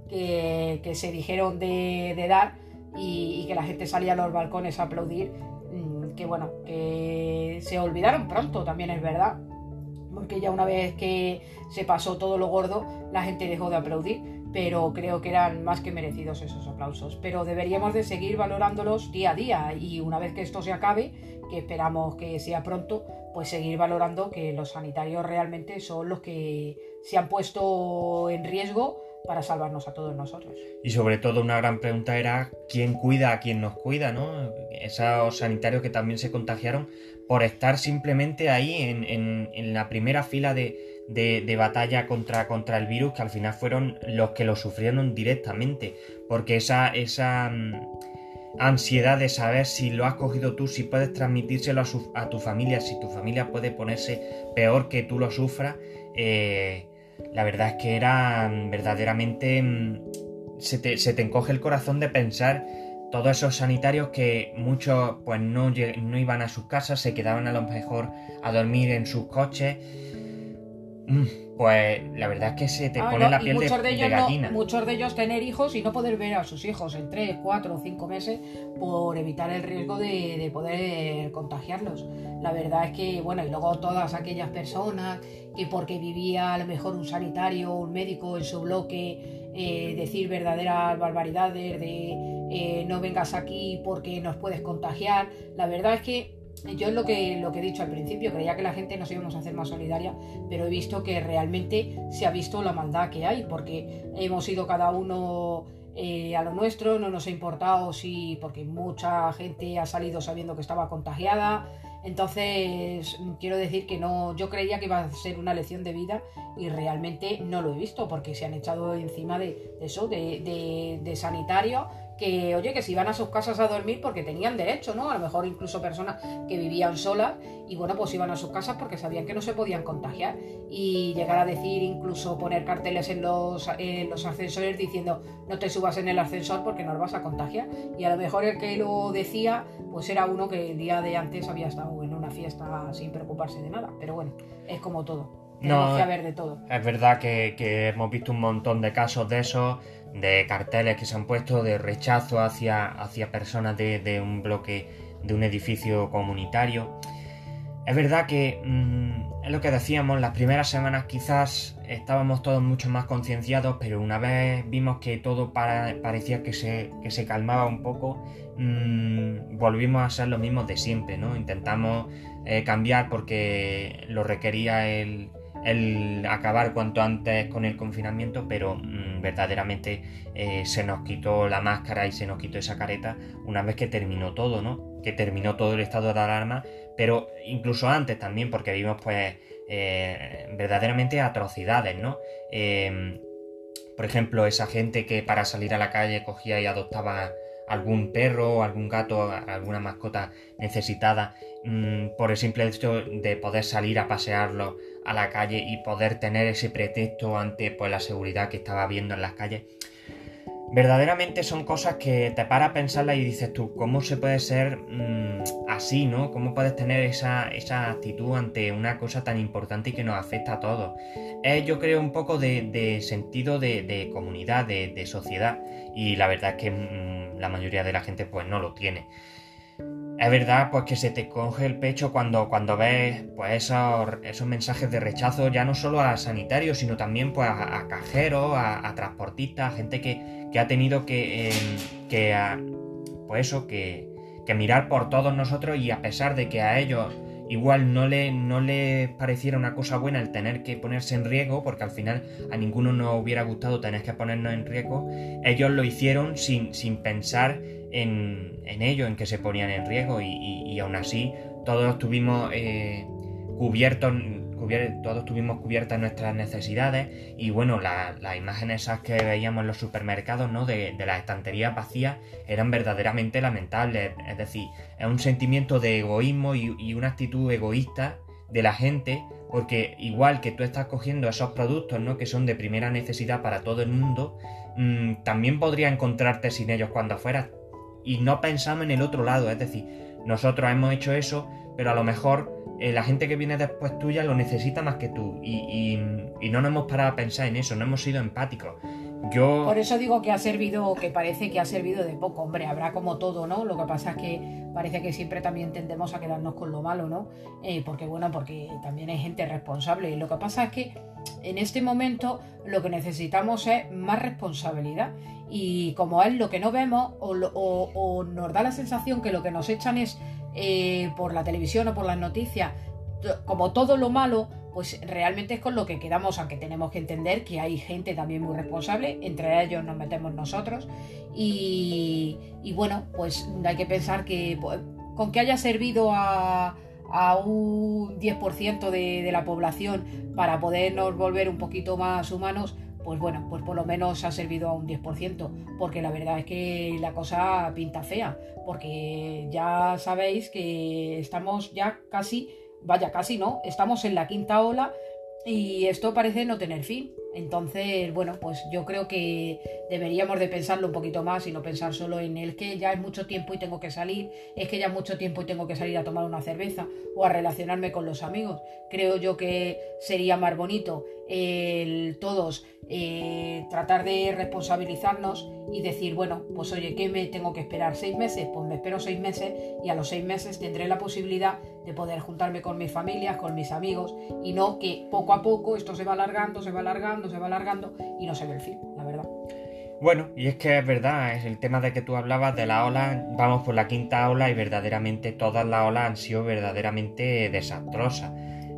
que, se dijeron de dar y, que la gente salía a los balcones a aplaudir, mm, que bueno, que se olvidaron pronto, también es verdad, porque ya una vez que se pasó todo lo gordo, la gente dejó de aplaudir, pero creo que eran más que merecidos esos aplausos. Pero deberíamos de seguir valorándolos día a día y una vez que esto se acabe, que esperamos que sea pronto, pues seguir valorando que los sanitarios realmente son los que se han puesto en riesgo para salvarnos a todos nosotros. Y sobre todo una gran pregunta era quién cuida a quien nos cuida, ¿no? Esos sanitarios que también se contagiaron por estar simplemente ahí en, la primera fila de, batalla contra, contra el virus, que al final fueron los que lo sufrieron directamente, porque esa, esa mm, ansiedad de saber si lo has cogido tú, si puedes transmitírselo a, tu familia, si tu familia puede ponerse peor que tú lo sufras, eh, la verdad es que era verdaderamente... Mm, se te, encoge el corazón de pensar todos esos sanitarios que muchos pues no, no iban a sus casas, se quedaban a lo mejor a dormir en sus coches. Mm, pues la verdad es que se te ah, pone la piel de, gallina. muchos de ellos tener hijos y no poder ver a sus hijos en 3, 4 o 5 meses por evitar el riesgo de, de, poder contagiarlos. La verdad es que, bueno, y luego todas aquellas personas que porque vivía a lo mejor un sanitario o un médico en su bloque eh, decir verdaderas barbaridades de eh, no vengas aquí porque nos puedes contagiar. La verdad es que yo es lo que, lo que he dicho al principio, creía que la gente nos íbamos a hacer más solidaria, pero he visto que realmente se ha visto la maldad que hay, porque hemos ido cada uno eh, a lo nuestro, no nos ha importado si, porque mucha gente ha salido sabiendo que estaba contagiada, entonces, quiero decir que no, yo creía que iba a ser una lección de vida y realmente no lo he visto porque se han echado encima de, eso, de, de sanitario que, oye, que se iban a sus casas a dormir porque tenían derecho, ¿no? A lo mejor incluso personas que vivían solas y, bueno, pues iban a sus casas porque sabían que no se podían contagiar. Y llegar a decir, incluso poner carteles en los, en los ascensores diciendo, no te subas en el ascensor porque nos vas a contagiar. Y a lo mejor el que lo decía, pues era uno que el día de antes había estado en una fiesta sin preocuparse de nada. Pero bueno, es como todo. Tenemos que haber de todo. Es verdad que, que hemos visto un montón de casos de esos de carteles que se han puesto de rechazo hacia, hacia personas de, un bloque, de un edificio comunitario. Es verdad que mm, es lo que decíamos, las primeras semanas quizás estábamos todos mucho más concienciados, pero una vez vimos que todo parecía que se, que se calmaba un poco, mm, volvimos a ser los mismos de siempre, ¿no? Intentamos eh, cambiar porque lo requería el, el, acabar cuanto antes con el confinamiento, pero mm, verdaderamente eh, se nos quitó la máscara y se nos quitó esa careta una vez que terminó todo, ¿no? Que terminó todo el estado de alarma, pero incluso antes también, porque vimos pues eh, verdaderamente atrocidades, ¿no? Em, por ejemplo, esa gente que para salir a la calle cogía y adoptaba algún perro, algún gato, alguna mascota necesitada, mm, por el simple hecho de poder salir a pasearlo a la calle y poder tener ese pretexto ante pues, la seguridad que estaba viendo en las calles. Verdaderamente son cosas que te para a pensarla y dices tú, ¿cómo se puede ser mm, así, no? ¿Cómo puedes tener esa, actitud ante una cosa tan importante y que nos afecta a todos? Es, yo creo, un poco de, sentido de, comunidad, de, sociedad, y la verdad es que mm, la mayoría de la gente pues no lo tiene es verdad pues que se te coge el pecho cuando, cuando ves pues esos, esos mensajes de rechazo ya no solo a sanitarios sino también pues a, cajeros, a, transportistas, a gente que, ha tenido que, em, que pues eso, que, que, mirar por todos nosotros y a pesar de que a ellos igual no le, no le pareciera una cosa buena el tener que ponerse en riesgo, porque al final a ninguno nos hubiera gustado tener que ponernos en riesgo, ellos lo hicieron sin, sin pensar en, en ello, en que se ponían en riesgo y, aún así todos tuvimos eh, cubiertos todos tuvimos cubiertas nuestras necesidades y bueno, las imágenes esas que veíamos en los supermercados, ¿no? De, las estanterías vacías eran verdaderamente lamentables. Es decir, es un sentimiento de egoísmo y, una actitud egoísta de la gente porque igual que tú estás cogiendo esos productos, ¿no? Que son de primera necesidad para todo el mundo, mm, también podría encontrarte sin ellos cuando fueras y no pensamos en el otro lado. Es decir, nosotros hemos hecho eso, pero a lo mejor eh, la gente que viene después tuya lo necesita más que tú. Y, y, no nos hemos parado a pensar en eso, no hemos sido empáticos. Yo... Por eso digo que ha servido, que parece que ha servido de poco, hombre, habrá como todo, ¿no? Lo que pasa es que parece que siempre también tendemos a quedarnos con lo malo, ¿no? Eh, porque bueno, porque también hay gente responsable. Y lo que pasa es que en este momento lo que necesitamos es más responsabilidad. Y como es lo que no vemos, o, nos da la sensación que lo que nos echan es eh, por la televisión o por las noticias, como todo lo malo, pues realmente es con lo que quedamos, aunque tenemos que entender que hay gente también muy responsable, entre ellos nos metemos nosotros, y, bueno, pues hay que pensar que pues, con que haya servido a, un 10% de, de la población para podernos volver un poquito más humanos, pues bueno, pues por lo menos ha servido a un 10%, porque la verdad es que la cosa pinta fea, porque ya sabéis que estamos ya casi vaya, casi no, estamos en la quinta ola y esto parece no tener fin. Entonces, bueno, pues yo creo que deberíamos de pensarlo un poquito más y no pensar solo en el que ya es mucho tiempo y tengo que salir, es que ya es mucho tiempo y tengo que salir a tomar una cerveza o a relacionarme con los amigos. Creo yo que sería más bonito el todos eh, tratar de responsabilizarnos y decir, bueno, pues oye, ¿qué me tengo que esperar? ¿Seis meses? Pues me espero seis meses y a los seis meses tendré la posibilidad de poder juntarme con mis familias, con mis amigos y no que poco a poco esto se va alargando, se va alargando, se va alargando y no se ve el fin, la verdad. Bueno, y es que es verdad, es el tema de que tú hablabas de la ola, vamos por la quinta ola y verdaderamente todas las olas han sido verdaderamente desastrosas.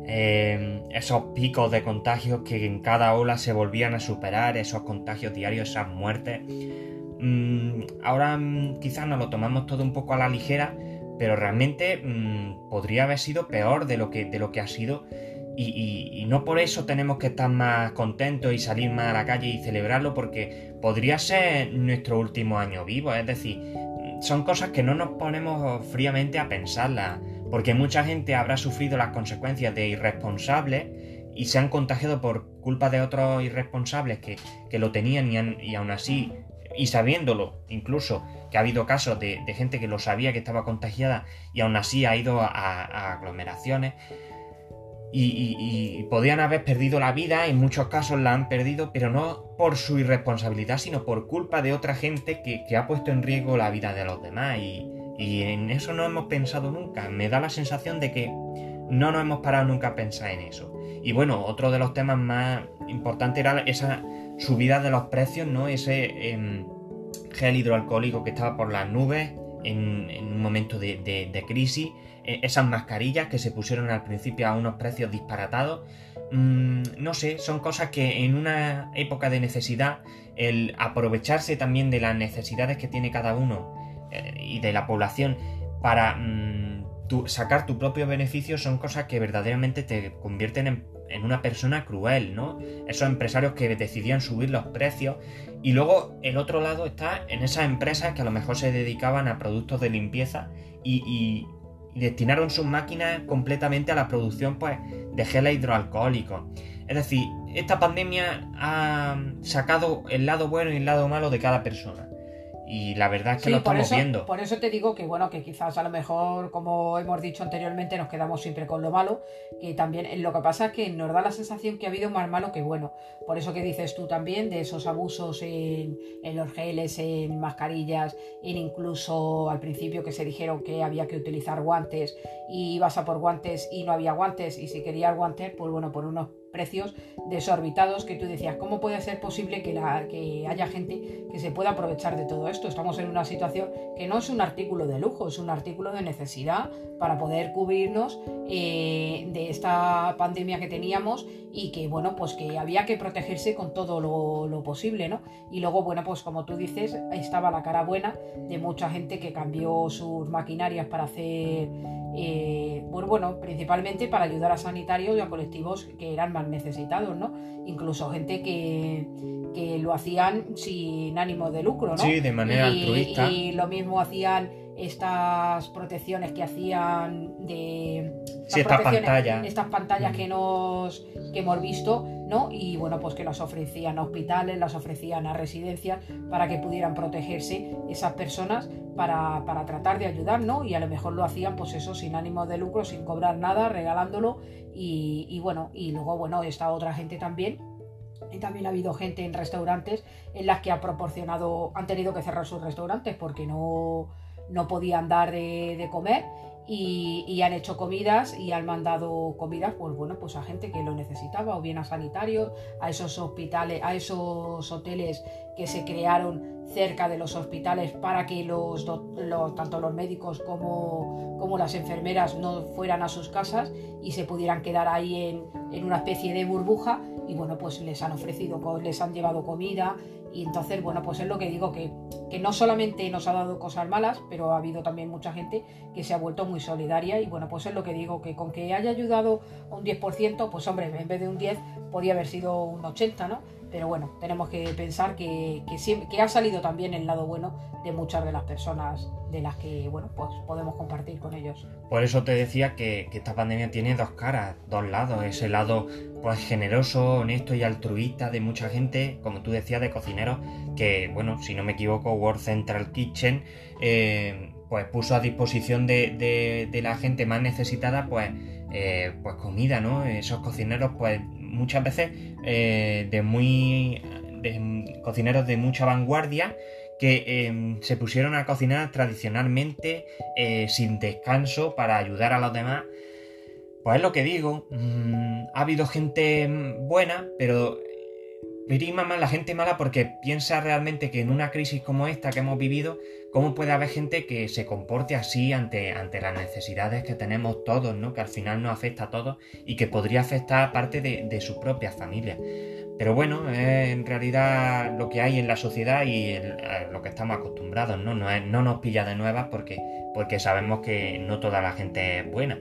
Em, esos picos de contagios que en cada ola se volvían a superar, esos contagios diarios, esas muertes. Mm, ahora mm, quizás nos lo tomamos todo un poco a la ligera, pero realmente mm, podría haber sido peor de lo que, de lo que ha sido. Y, no por eso tenemos que estar más contentos y salir más a la calle y celebrarlo, porque podría ser nuestro último año vivo. Es decir, son cosas que no nos ponemos fríamente a pensarlas porque mucha gente habrá sufrido las consecuencias de irresponsables y se han contagiado por culpa de otros irresponsables que, lo tenían y, y, aún así, y sabiéndolo incluso, que ha habido casos de, gente que lo sabía que estaba contagiada y aún así ha ido a, aglomeraciones. Y, podían haber perdido la vida, en muchos casos la han perdido, pero no por su irresponsabilidad, sino por culpa de otra gente que, que ha puesto en riesgo la vida de los demás. Y, y en eso no hemos pensado nunca. Me da la sensación de que no nos hemos parado nunca a pensar en eso. Y bueno, otro de los temas más importantes era esa subida de los precios, ¿no? Ese em, gel hidroalcohólico que estaba por las nubes en, un momento de, crisis. eh, esas mascarillas que se pusieron al principio a unos precios disparatados. Mm, no sé, son cosas que en una época de necesidad, el aprovecharse también de las necesidades que tiene cada uno y de la población para mm, sacar tu propio beneficio son cosas que verdaderamente te convierten en, una persona cruel, ¿no? Esos empresarios que decidían subir los precios y luego el otro lado está en esas empresas que a lo mejor se dedicaban a productos de limpieza y, destinaron sus máquinas completamente a la producción pues, de gel hidroalcohólico. Es decir, esta pandemia ha sacado el lado bueno y el lado malo de cada persona. Y la verdad es que lo estamos viendo. Por eso te digo que, bueno, que quizás a lo mejor, como hemos dicho anteriormente, nos quedamos siempre con lo malo. Que también lo que pasa es que nos da la sensación que ha habido más malo que bueno. Por eso que dices tú también de esos abusos en, en los geles, en mascarillas, en incluso al principio que se dijeron que había que utilizar guantes y ibas a por guantes y no había guantes. Y si querías guantes, pues bueno, por unos precios desorbitados que tú decías, ¿cómo puede ser posible que, la, que haya gente que se pueda aprovechar de todo esto? Estamos en una situación que no es un artículo de lujo, es un artículo de necesidad para poder cubrirnos eh, de esta pandemia que teníamos y que, bueno, pues que había que protegerse con todo lo, posible, ¿no? Y luego, bueno, pues como tú dices, estaba la cara buena de mucha gente que cambió sus maquinarias para hacer, eh, bueno, bueno, principalmente para ayudar a sanitarios y a colectivos que eran más necesitados, ¿no? Incluso gente que, lo hacían sin ánimo de lucro, ¿no? Sí, de manera altruista. Y lo mismo hacían estas protecciones que hacían de estas, pantallas, estas pantallas que nos que hemos visto no y bueno pues que las ofrecían a hospitales las ofrecían a residencias para que pudieran protegerse esas personas para, tratar de ayudar no y a lo mejor lo hacían pues eso sin ánimo de lucro sin cobrar nada regalándolo y, y bueno y luego bueno esta otra gente también. Y también ha habido gente en restaurantes en las que ha proporcionado, han tenido que cerrar sus restaurantes porque no, no podían dar de, comer y, han hecho comidas y han mandado comidas pues bueno pues a gente que lo necesitaba o bien a sanitarios a esos hospitales a esos hoteles que se crearon cerca de los hospitales para que los, tanto los médicos como, como, las enfermeras no fueran a sus casas y se pudieran quedar ahí en, en una especie de burbuja y bueno pues les han ofrecido les han llevado comida y entonces, bueno, pues es lo que digo, que, no solamente nos ha dado cosas malas, pero ha habido también mucha gente que se ha vuelto muy solidaria y bueno, pues es lo que digo, que con que haya ayudado un 10%, pues hombre, en vez de un 10 podía haber sido un 80, ¿no? Pero bueno, tenemos que pensar que, que, ha salido también el lado bueno de muchas de las personas de las que, bueno, pues podemos compartir con ellos. Por eso te decía que, que esta pandemia tiene dos caras, dos lados. Ese lado pues generoso, honesto y altruista de mucha gente, como tú decías, de cocineros, que, bueno, si no me equivoco, World Central Kitchen, eh, pues puso a disposición de, de, la gente más necesitada, pues, eh, pues comida, ¿no? Esos cocineros, pues, muchas veces eh, de muy... De, cocineros de mucha vanguardia, que se pusieron a cocinar tradicionalmente sin descanso para ayudar a los demás. Pues es lo que digo, mm, ha habido gente buena, pero prima más la gente mala porque piensa realmente que en una crisis como esta que hemos vivido, ¿cómo puede haber gente que se comporte así ante, ante las necesidades que tenemos todos, ¿no? que al final nos afecta a todos y que podría afectar a parte de, su propia familia? Pero bueno, es en realidad lo que hay en la sociedad y lo que estamos acostumbrados, ¿no? No, no nos pilla de nuevas porque, porque sabemos que no toda la gente es buena.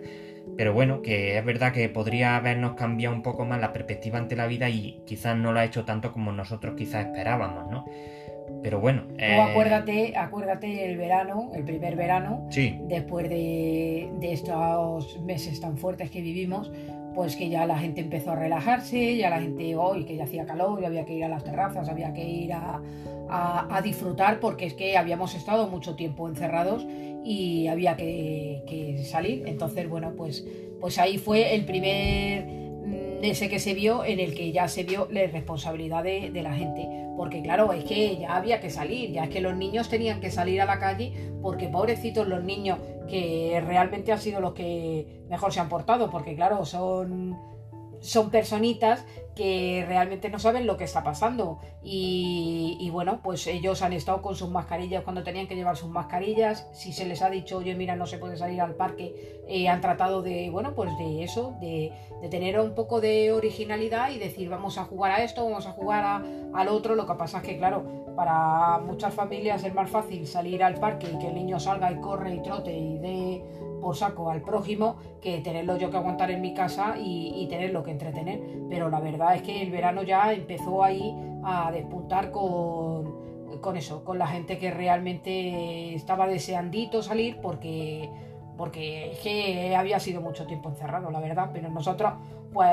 Pero bueno, que es verdad que podría habernos cambiado un poco más la perspectiva ante la vida y quizás no lo ha hecho tanto como nosotros quizás esperábamos, ¿no? Pero bueno. Eh... acuérdate, acuérdate el verano, el primer verano, sí. después de, de estos meses tan fuertes que vivimos, pues que ya la gente empezó a relajarse, ya la gente hoy que ya hacía calor, ya había que ir a las terrazas, había que ir a, a, disfrutar porque es que habíamos estado mucho tiempo encerrados y había que, salir. Entonces, bueno, pues, pues ahí fue el primer mm, ese que se vio en el que ya se vio la responsabilidad de, de, la gente. Porque claro, es que ya había que salir, ya es que los niños tenían que salir a la calle porque pobrecitos los niños que realmente han sido los que mejor se han portado, porque claro, son son personitas que realmente no saben lo que está pasando. Y, bueno, pues ellos han estado con sus mascarillas cuando tenían que llevar sus mascarillas. Si se les ha dicho, oye, mira, no se puede salir al parque, eh, han tratado de, bueno, pues de eso, de, tener un poco de originalidad y decir, vamos a jugar a esto, vamos a jugar al otro. Lo que pasa es que, claro, para muchas familias es más fácil salir al parque y que el niño salga y corre y trote y dé por saco al prójimo que tenerlo yo que aguantar en mi casa y, tenerlo que entretener. Pero la verdad es que el verano ya empezó ahí a despuntar con, con eso, con la gente que realmente estaba deseandito salir porque porque es que había sido mucho tiempo encerrado, la verdad, pero nosotros, pues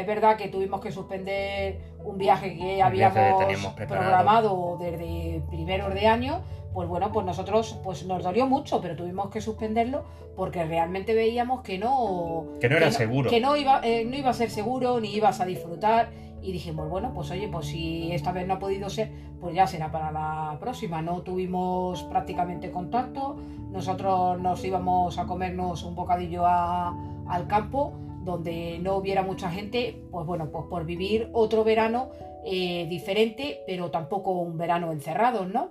es verdad que tuvimos que suspender un viaje que habíamos programado desde primeros de año, pues bueno, pues nosotros pues nos dolió mucho, pero tuvimos que suspenderlo porque realmente veíamos que no que no era seguro, que no iba eh, no iba a ser seguro ni ibas a disfrutar y dijimos, bueno, pues oye, pues si esta vez no ha podido ser, pues ya será para la próxima. No tuvimos prácticamente contacto, nosotros nos íbamos a comernos un bocadillo al campo donde no hubiera mucha gente, pues bueno, pues por vivir otro verano eh, diferente, pero tampoco un verano encerrado, ¿no?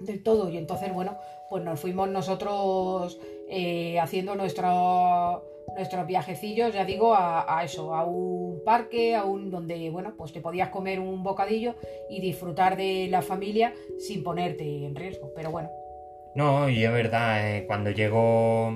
Del todo. Y entonces, bueno, pues nos fuimos nosotros eh, haciendo nuestro, nuestros viajecillos, ya digo, a, eso, a un parque, a un donde, bueno, pues te podías comer un bocadillo y disfrutar de la familia sin ponerte en riesgo. Pero bueno. No, y es verdad, eh, cuando llegó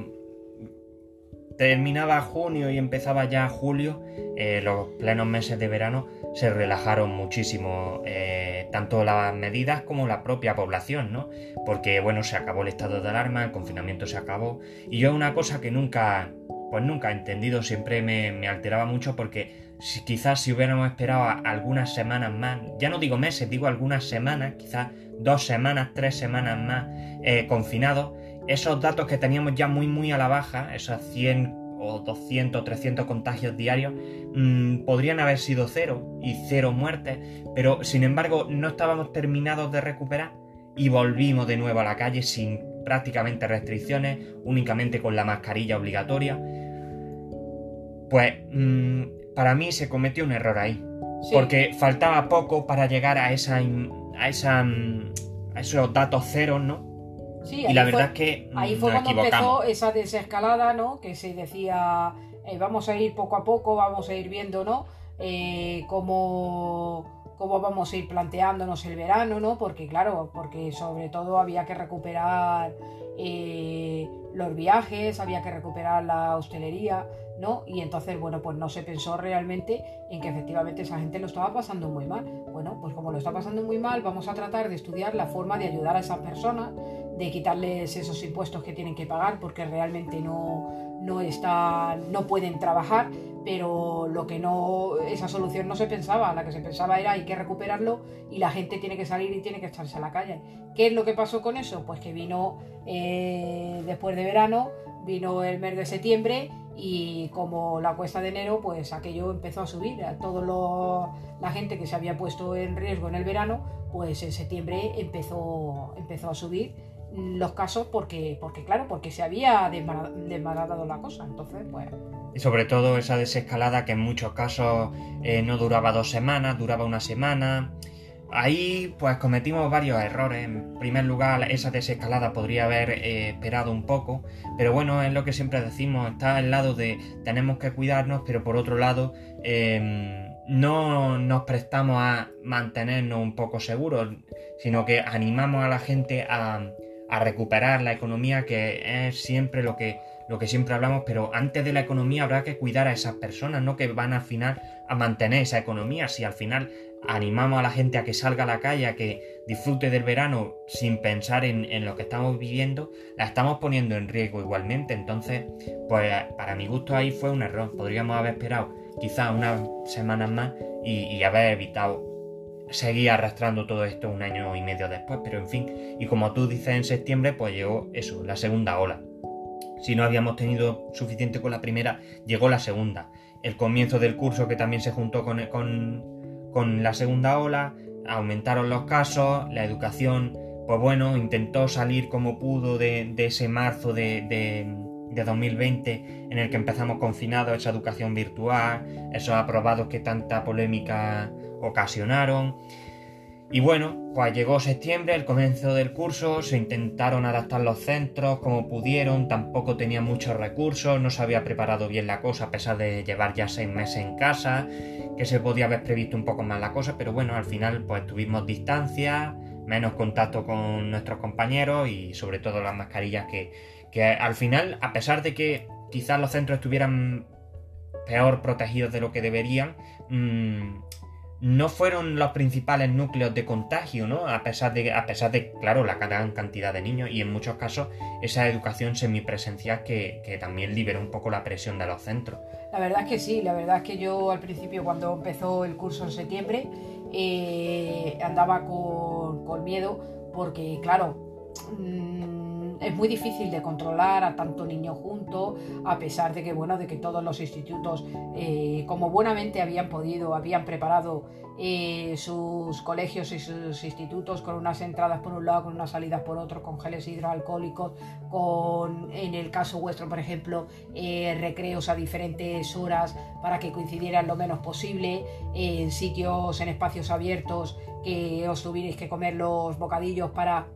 terminaba junio y empezaba ya julio, eh, los plenos meses de verano se relajaron muchísimo, eh, tanto las medidas como la propia población, ¿no? Porque, bueno, se acabó el estado de alarma, el confinamiento se acabó, y yo una cosa que nunca, pues nunca he entendido, siempre me, alteraba mucho porque si, quizás si hubiéramos esperado algunas semanas más, ya no digo meses, digo algunas semanas, quizás dos semanas, tres semanas más eh, confinados, esos datos que teníamos ya muy muy a la baja, esos 100 o 200, 300 contagios diarios, mmm, podrían haber sido cero y cero muertes, pero sin embargo no estábamos terminados de recuperar y volvimos de nuevo a la calle sin prácticamente restricciones, únicamente con la mascarilla obligatoria. Pues mmm, para mí se cometió un error ahí, porque faltaba poco para llegar a esa a esa mm, a esos datos ceros, ¿no? Y la verdad es que ahí fue cuando empezó esa desescalada, ¿no? Que se decía, eh, vamos a ir poco a poco, vamos a ir viendo, ¿no? Eh, cómo, cómo, vamos a ir planteándonos el verano, ¿no? Porque claro, porque sobre todo había que recuperar eh, los viajes, había que recuperar la hostelería, ¿no? Y entonces, bueno, pues no se pensó realmente en que efectivamente esa gente lo estaba pasando muy mal. Bueno, pues como lo está pasando muy mal, vamos a tratar de estudiar la forma de ayudar a esas personas de quitarles esos impuestos que tienen que pagar porque realmente no, no, no pueden trabajar, pero lo que no, esa solución no se pensaba, la que se pensaba era hay que recuperarlo y la gente tiene que salir y tiene que echarse a la calle. ¿Qué es lo que pasó con eso? Pues que vino eh, después de verano, vino el mes de septiembre y como la cuesta de enero, pues aquello empezó a subir. Toda la gente que se había puesto en riesgo en el verano, pues en septiembre empezó, empezó a subir los casos porque, porque claro, porque se había desbaratado la cosa. Entonces, pues... Y sobre todo esa desescalada que en muchos casos eh, no duraba dos semanas, duraba una semana. Ahí pues cometimos varios errores. En primer lugar, esa desescalada podría haber eh, esperado un poco, pero bueno, es lo que siempre decimos, está al lado de tenemos que cuidarnos, pero por otro lado em, no nos prestamos a mantenernos un poco seguros, sino que animamos a la gente a, a recuperar la economía, que es siempre lo que, lo que siempre hablamos, pero antes de la economía habrá que cuidar a esas personas, ¿no? Que van al final a mantener esa economía. Si al final animamos a la gente a que salga a la calle, a que disfrute del verano sin pensar en, lo que estamos viviendo, la estamos poniendo en riesgo igualmente. Entonces, pues para mi gusto ahí fue un error. Podríamos haber esperado quizás unas semanas más y, haber evitado seguía arrastrando todo esto un año y medio después, pero en fin, y como tú dices en septiembre, pues llegó eso, la segunda ola. Si no habíamos tenido suficiente con la primera, llegó la segunda. El comienzo del curso que también se juntó con, la segunda ola, aumentaron los casos, la educación, pues bueno, intentó salir como pudo de, ese marzo de, de 2020 en el que empezamos confinados, esa educación virtual, esos aprobados que tanta polémica ocasionaron. Y bueno, pues llegó septiembre, el comienzo del curso, se intentaron adaptar los centros como pudieron, tampoco tenían muchos recursos, no se había preparado bien la cosa a pesar de llevar ya seis meses en casa, que se podía haber previsto un poco más la cosa, pero bueno, al final pues tuvimos distancia, menos contacto con nuestros compañeros y sobre todo las mascarillas que, que al final, a pesar de que quizás los centros estuvieran peor protegidos de lo que deberían, mmm, no fueron los principales núcleos de contagio, ¿no? A pesar de, a pesar de claro, la gran cantidad de niños y en muchos casos esa educación semipresencial que, que también liberó un poco la presión de los centros. La verdad es que sí, la verdad es que yo al principio cuando empezó el curso en septiembre eh, andaba con, con, miedo porque, claro, mmm, es muy difícil de controlar a tanto niño junto, a pesar de que, bueno, de que todos los institutos, eh, como buenamente habían podido, habían preparado eh, sus colegios y sus institutos con unas entradas por un lado, con unas salidas por otro, con geles hidroalcohólicos, con, en el caso vuestro, por ejemplo, eh, recreos a diferentes horas para que coincidieran lo menos posible, en sitios, en espacios abiertos, que os tuvierais que comer los bocadillos para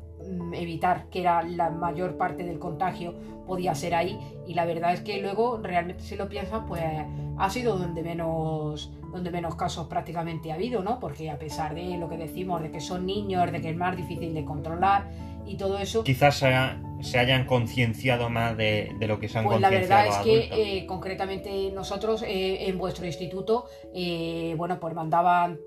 evitar que era la mayor parte del contagio podía ser ahí. Y la verdad es que luego realmente si lo piensas pues ha sido donde menos donde menos casos prácticamente ha habido no porque a pesar de lo que decimos de que son niños de que es más difícil de controlar y todo eso quizás se, hayan concienciado más de, lo que se han pues la verdad es que eh, concretamente nosotros eh, en vuestro instituto eh, bueno pues mandaban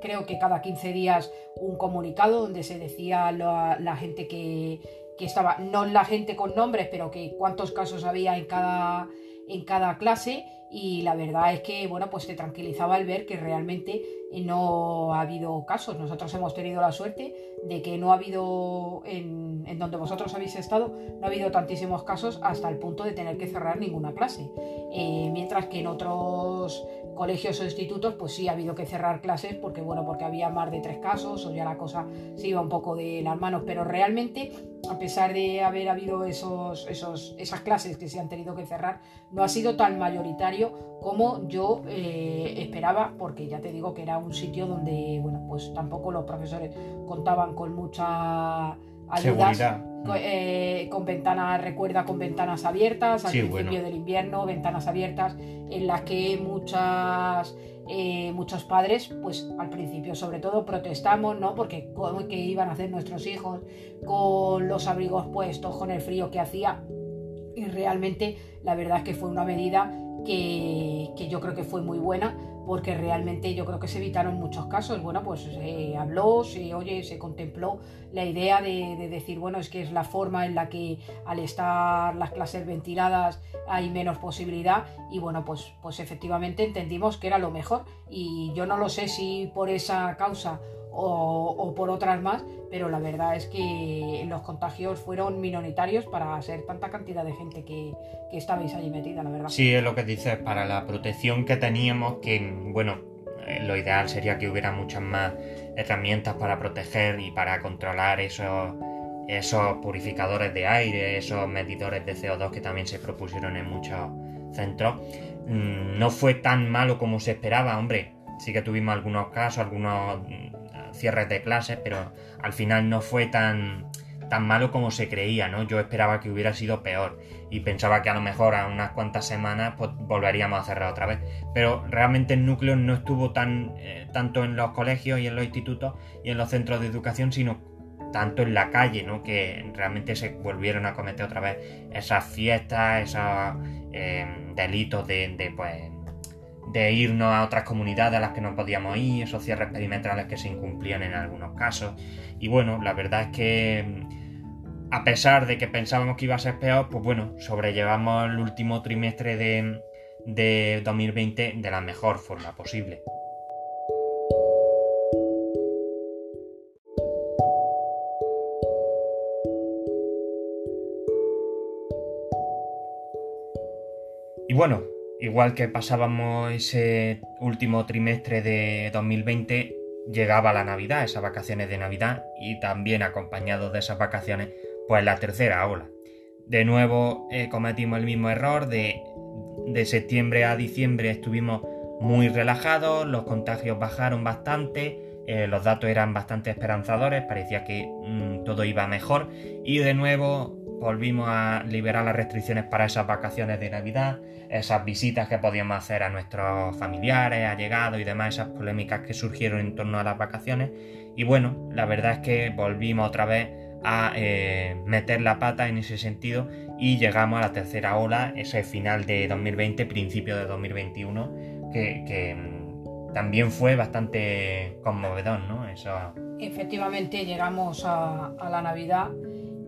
creo que cada 15 días un comunicado donde se decía la, la gente que, que, estaba, no la gente con nombres, pero que cuántos casos había en cada, en cada clase y la verdad es que, bueno, pues te tranquilizaba el ver que realmente no ha habido casos. Nosotros hemos tenido la suerte de que no ha habido, en, en, donde vosotros habéis estado, no ha habido tantísimos casos hasta el punto de tener que cerrar ninguna clase. Eh, mientras que en otros colegios o institutos, pues sí ha habido que cerrar clases porque, bueno, porque había más de tres casos o ya la cosa se iba un poco de las manos. Pero realmente, a pesar de haber habido esos, esos, esas clases que se han tenido que cerrar, no ha sido tan mayoritario como yo eh, esperaba, porque ya te digo que era un sitio donde, bueno, pues tampoco los profesores contaban con mucha ayudas. Eh, con ventanas, recuerda, con ventanas abiertas al principio del invierno, ventanas abiertas en las que muchas eh, muchos padres, pues al principio sobre todo protestamos, ¿no? Porque cómo que iban a hacer nuestros hijos con los abrigos puestos, con el frío que hacía. Y realmente la verdad es que fue una medida que, que yo creo que fue muy buena porque realmente yo creo que se evitaron muchos casos. Bueno, pues se habló, se oye, se contempló la idea de, decir, bueno, es que es la forma en la que al estar las clases ventiladas hay menos posibilidad y bueno, pues, pues efectivamente entendimos que era lo mejor y yo no lo sé si por esa causa o, por otras más, pero la verdad es que los contagios fueron minoritarios para ser tanta cantidad de gente que, que estabais allí metida, la verdad. Sí, es lo que dices, para la protección que teníamos, que bueno, eh, lo ideal sería que hubiera muchas más herramientas para proteger y para controlar esos, esos purificadores de aire, esos medidores de CO2 que también se propusieron en muchos centros. Mm, no fue tan malo como se esperaba, hombre. Sí que tuvimos algunos casos, algunos cierres de clases, pero al final no fue tan, tan malo como se creía, ¿no? Yo esperaba que hubiera sido peor y pensaba que a lo mejor a unas cuantas semanas pues, volveríamos a cerrar otra vez. Pero realmente el núcleo no estuvo tan eh, tanto en los colegios y en los institutos y en los centros de educación, sino tanto en la calle, ¿no? Que realmente se volvieron a cometer otra vez esas fiestas, esos eh, delitos de, de pues de irnos a otras comunidades a las que no podíamos ir, esos cierres perimetrales que se incumplían en algunos casos. Y bueno, la verdad es que a pesar de que pensábamos que iba a ser peor, pues bueno, sobrellevamos el último trimestre de, de 2020 de la mejor forma posible. Y bueno, Igual que pasábamos ese último trimestre de 2020, llegaba la Navidad, esas vacaciones de Navidad, y también acompañado de esas vacaciones, pues la tercera ola. de nuevo eh, cometimos el mismo error de, de septiembre a diciembre estuvimos muy relajados, los contagios bajaron bastante, eh, los datos eran bastante esperanzadores, parecía que mm, todo iba mejor y de nuevo volvimos a liberar las restricciones para esas vacaciones de Navidad, esas visitas que podíamos hacer a nuestros familiares, allegados y demás, esas polémicas que surgieron en torno a las vacaciones. Y bueno, la verdad es que volvimos otra vez a eh, meter la pata en ese sentido y llegamos a la tercera ola, ese final de 2020, principio de 2021, que, mm, también fue bastante conmovedor, ¿no? Eso... Efectivamente llegamos a, a la Navidad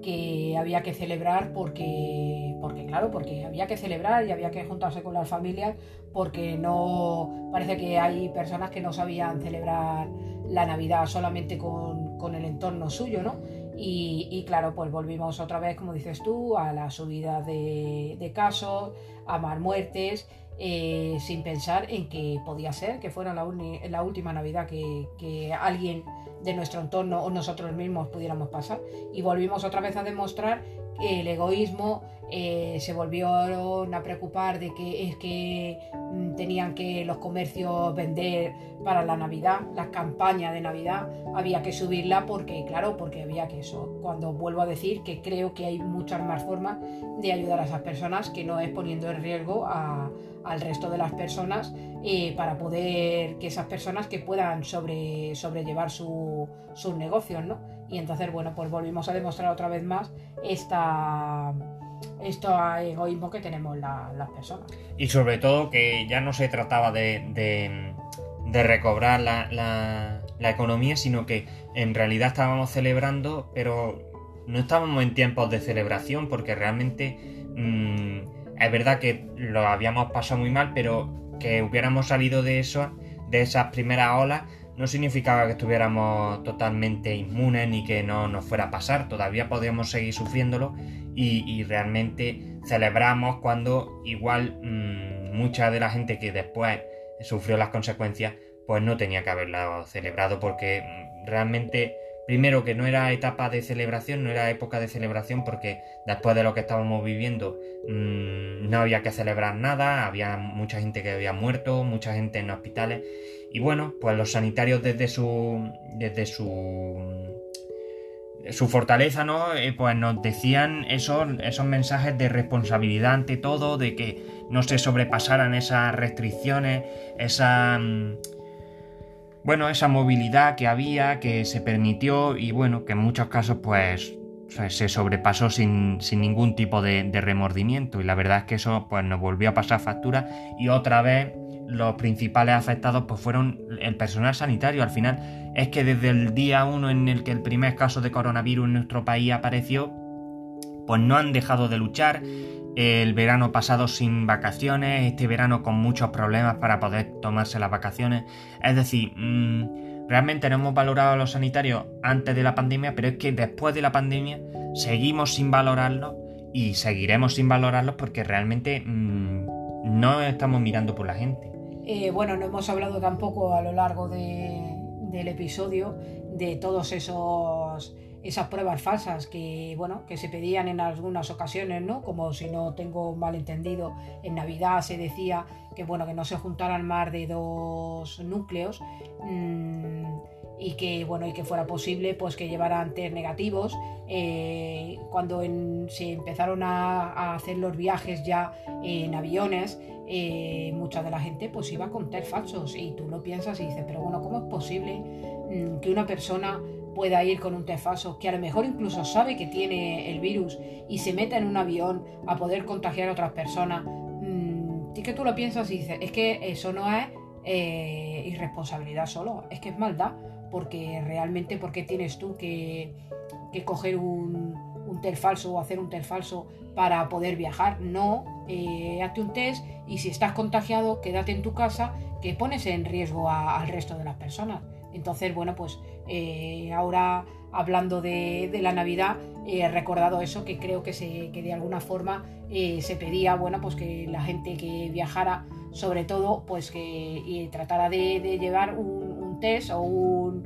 que había que celebrar porque, porque, claro, porque había que celebrar y había que juntarse con las familias porque no, parece que hay personas que no sabían celebrar la Navidad solamente con, con el entorno suyo, ¿no? Y, y, claro, pues volvimos otra vez, como dices tú, a la subida de, de casos, a más muertes, eh, sin pensar en que podía ser que fuera la, la última Navidad que, que alguien de nuestro entorno o nosotros mismos pudiéramos pasar. Y volvimos otra vez a demostrar el egoísmo eh, se volvieron a preocupar de que es que mm, tenían que los comercios vender para la Navidad, la campaña de Navidad, había que subirla porque, claro, porque había que eso. Cuando vuelvo a decir que creo que hay muchas más formas de ayudar a esas personas que no es poniendo en riesgo a, al resto de las personas eh, para poder que esas personas que puedan sobre, sobrellevar su, sus negocios, ¿no? Y entonces, bueno, pues volvimos a demostrar otra vez más esta esto egoísmo que tenemos las personas. Y sobre todo que ya no se trataba de, de, recobrar la, la, economía, sino que en realidad estábamos celebrando, pero no estábamos en tiempos de celebración, porque realmente mmm, es verdad que lo habíamos pasado muy mal, pero que hubiéramos salido de eso, de esas primeras olas, no significaba que estuviéramos totalmente inmunes ni que no nos fuera a pasar, todavía podíamos seguir sufriéndolo y, realmente celebramos cuando igual mmm, mucha de la gente que después sufrió las consecuencias pues no tenía que haberla celebrado porque mm, realmente primero que no era etapa de celebración, no era época de celebración porque después de lo que estábamos viviendo mmm, no había que celebrar nada, había mucha gente que había muerto, mucha gente en hospitales y bueno, pues los sanitarios desde su desde su su fortaleza, ¿no? Eh, pues nos decían esos, esos mensajes de responsabilidad ante todo, de que no se sobrepasaran esas restricciones, esa... Mm, bueno, esa movilidad que había, que se permitió y bueno, que en muchos casos pues se sobrepasó sin, sin ningún tipo de, de, remordimiento y la verdad es que eso pues nos volvió a pasar factura y otra vez los principales afectados pues fueron el personal sanitario. Al final es que desde el día 1 en el que el primer caso de coronavirus en nuestro país apareció, pues no han dejado de luchar. El verano pasado sin vacaciones, este verano con muchos problemas para poder tomarse las vacaciones. Es decir, mmm, realmente no hemos valorado a los sanitarios antes de la pandemia, pero es que después de la pandemia seguimos sin valorarlos y seguiremos sin valorarlos porque realmente mmm, no estamos mirando por la gente. Eh, bueno, no hemos hablado tampoco a lo largo de, del episodio de todos esos esas pruebas falsas que bueno que se pedían en algunas ocasiones no como si no tengo mal entendido en navidad se decía que bueno que no se juntaran más de dos núcleos mmm, y que bueno y que fuera posible pues que llevaran test negativos. Eh, cuando se empezaron a, hacer los viajes ya en aviones eh, mucha de la gente pues iba con test falsos y tú lo piensas y dices pero bueno cómo es posible mmm, que una persona pueda ir con un test falso que a lo mejor incluso sabe que tiene el virus y se meta en un avión a poder contagiar a otras personas mmm, que tú lo piensas y dices es que eso no es eh, irresponsabilidad solo es que es maldad porque realmente, ¿por qué tienes tú que, que coger un, un, test falso o hacer un test falso para poder viajar? No, eh, hazte un test y si estás contagiado, quédate en tu casa, que pones en riesgo al resto de las personas. Entonces, bueno, pues eh, ahora hablando de, la Navidad, he recordado eso, que creo que, se, que de alguna forma eh, se pedía, bueno, pues que la gente que viajara, sobre todo, pues que tratara de, llevar un, test o un,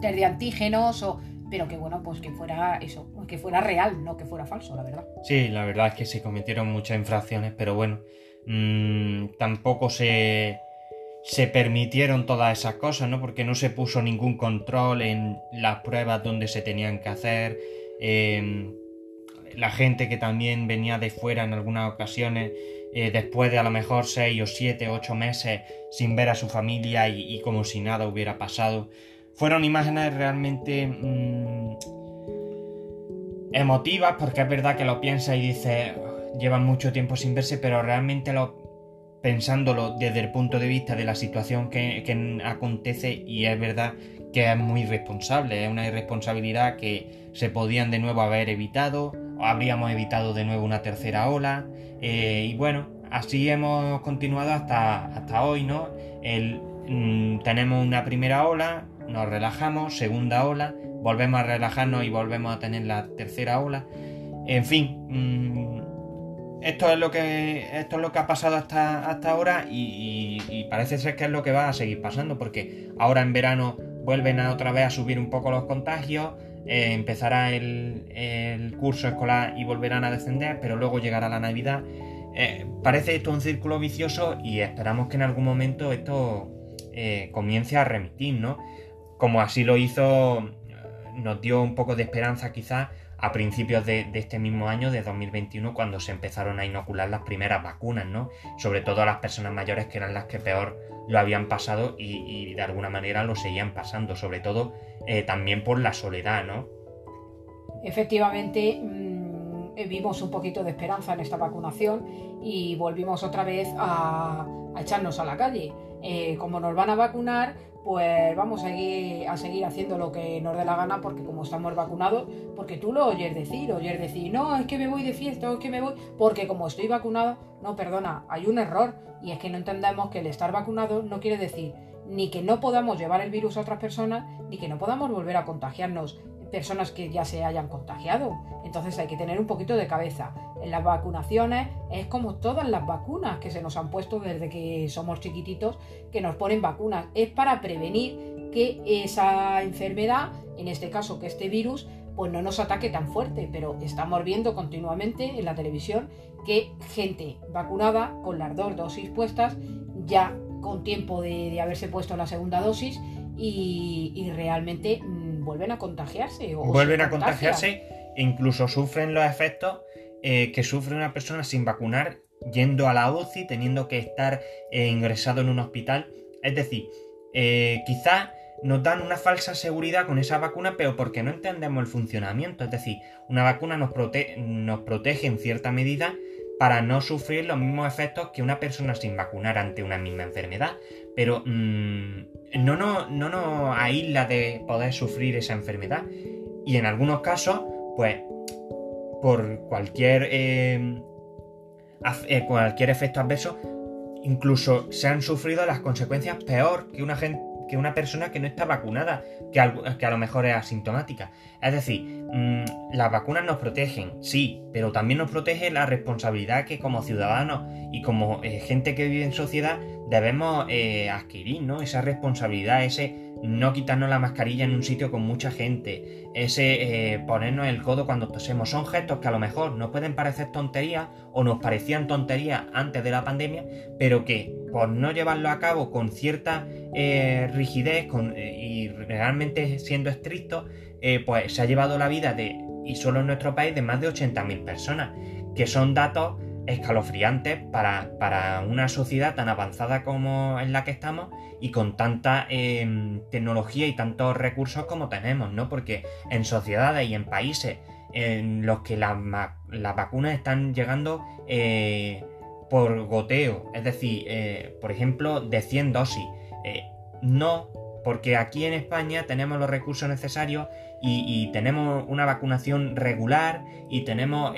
test de antígenos o pero que bueno, pues que fuera eso, que fuera real, no que fuera falso, la verdad. Sí, la verdad es que se cometieron muchas infracciones, pero bueno, mmm, tampoco se, se permitieron todas esas cosas, ¿no? Porque no se puso ningún control en las pruebas donde se tenían que hacer. Eh, la gente que también venía de fuera en algunas ocasiones, eh, después de a lo mejor 6 o 7 o 8 meses sin ver a su familia y, como si nada hubiera pasado. Fueron imágenes realmente mmm, emotivas, porque es verdad que lo piensa y dice, llevan mucho tiempo sin verse, pero realmente lo, pensándolo desde el punto de vista de la situación que, que, acontece y es verdad que es muy irresponsable, es una irresponsabilidad que se podían de nuevo haber evitado, habríamos evitado de nuevo una tercera ola eh, y bueno, así hemos continuado hasta, hasta hoy, ¿no? Mmm, tenemos una primera ola, nos relajamos, segunda ola, volvemos a relajarnos y volvemos a tener la tercera ola, en fin... Mmm, esto es lo que esto es lo que ha pasado hasta, hasta ahora y, parece ser que es lo que va a seguir pasando porque ahora en verano vuelven a otra vez a subir un poco los contagios eh, empezará el, el, curso escolar y volverán a descender pero luego llegará la navidad. Eh, parece esto un círculo vicioso y esperamos que en algún momento esto eh, comience a remitir no como así lo hizo nos dio un poco de esperanza quizás a principios de, este mismo año, de 2021, cuando se empezaron a inocular las primeras vacunas, ¿no? Sobre todo a las personas mayores que eran las que peor lo habían pasado y, de alguna manera lo seguían pasando, sobre todo eh, también por la soledad, ¿no? Efectivamente, mmm, vimos un poquito de esperanza en esta vacunación y volvimos otra vez a, a echarnos a la calle. Eh, como nos van a vacunar, pues vamos a seguir, haciendo lo que nos dé la gana porque como estamos vacunados, porque tú lo oyes decir, oyes decir, no, es que me voy de fiesta, es que me voy, porque como estoy vacunado, no, perdona, hay un error y es que no entendemos que el estar vacunado no quiere decir ni que no podamos llevar el virus a otras personas, ni que no podamos volver a contagiarnos personas que ya se hayan contagiado. Entonces hay que tener un poquito de cabeza. En las vacunaciones es como todas las vacunas que se nos han puesto desde que somos chiquititos, que nos ponen vacunas. Es para prevenir que esa enfermedad, en este caso que este virus, pues no nos ataque tan fuerte. Pero estamos viendo continuamente en la televisión que gente vacunada con las dos dosis puestas, ya con tiempo de, de haberse puesto la segunda dosis, y, y realmente vuelven a contagiarse. O vuelven a contagiarse e incluso sufren los efectos eh, que sufre una persona sin vacunar yendo a la UCI, teniendo que estar eh, ingresado en un hospital. Es decir, eh, quizás nos dan una falsa seguridad con esa vacuna, pero porque no entendemos el funcionamiento. Es decir, una vacuna nos, prote nos protege en cierta medida para no sufrir los mismos efectos que una persona sin vacunar ante una misma enfermedad. Pero mmm, no nos no, aísla de poder sufrir esa enfermedad. Y en algunos casos, pues, por cualquier, eh, eh, cualquier efecto adverso, incluso se han sufrido las consecuencias peor que una que una persona que no está vacunada, que a, lo mejor es asintomática. Es decir, mmm, las vacunas nos protegen, sí, pero también nos protege la responsabilidad que como ciudadanos y como eh, gente que vive en sociedad debemos eh, adquirir, ¿no? Esa responsabilidad, ese no quitarnos la mascarilla en un sitio con mucha gente, ese eh, ponernos el codo cuando tosemos. Son gestos que a lo mejor no pueden parecer tonterías o nos parecían tonterías antes de la pandemia, pero que por no llevarlo a cabo con cierta eh, rigidez eh, y realmente siendo estricto, eh, pues se ha llevado la vida de, y solo en nuestro país, de más de 80.000 personas, que son datos escalofriantes para, para, una sociedad tan avanzada como en la que estamos y con tanta eh, tecnología y tantos recursos como tenemos, ¿no? Porque en sociedades y en países en los que las la vacunas están llegando por goteo, es decir, eh, por ejemplo, de 100 dosis. Eh, no, porque aquí en España tenemos los recursos necesarios y, tenemos una vacunación regular y tenemos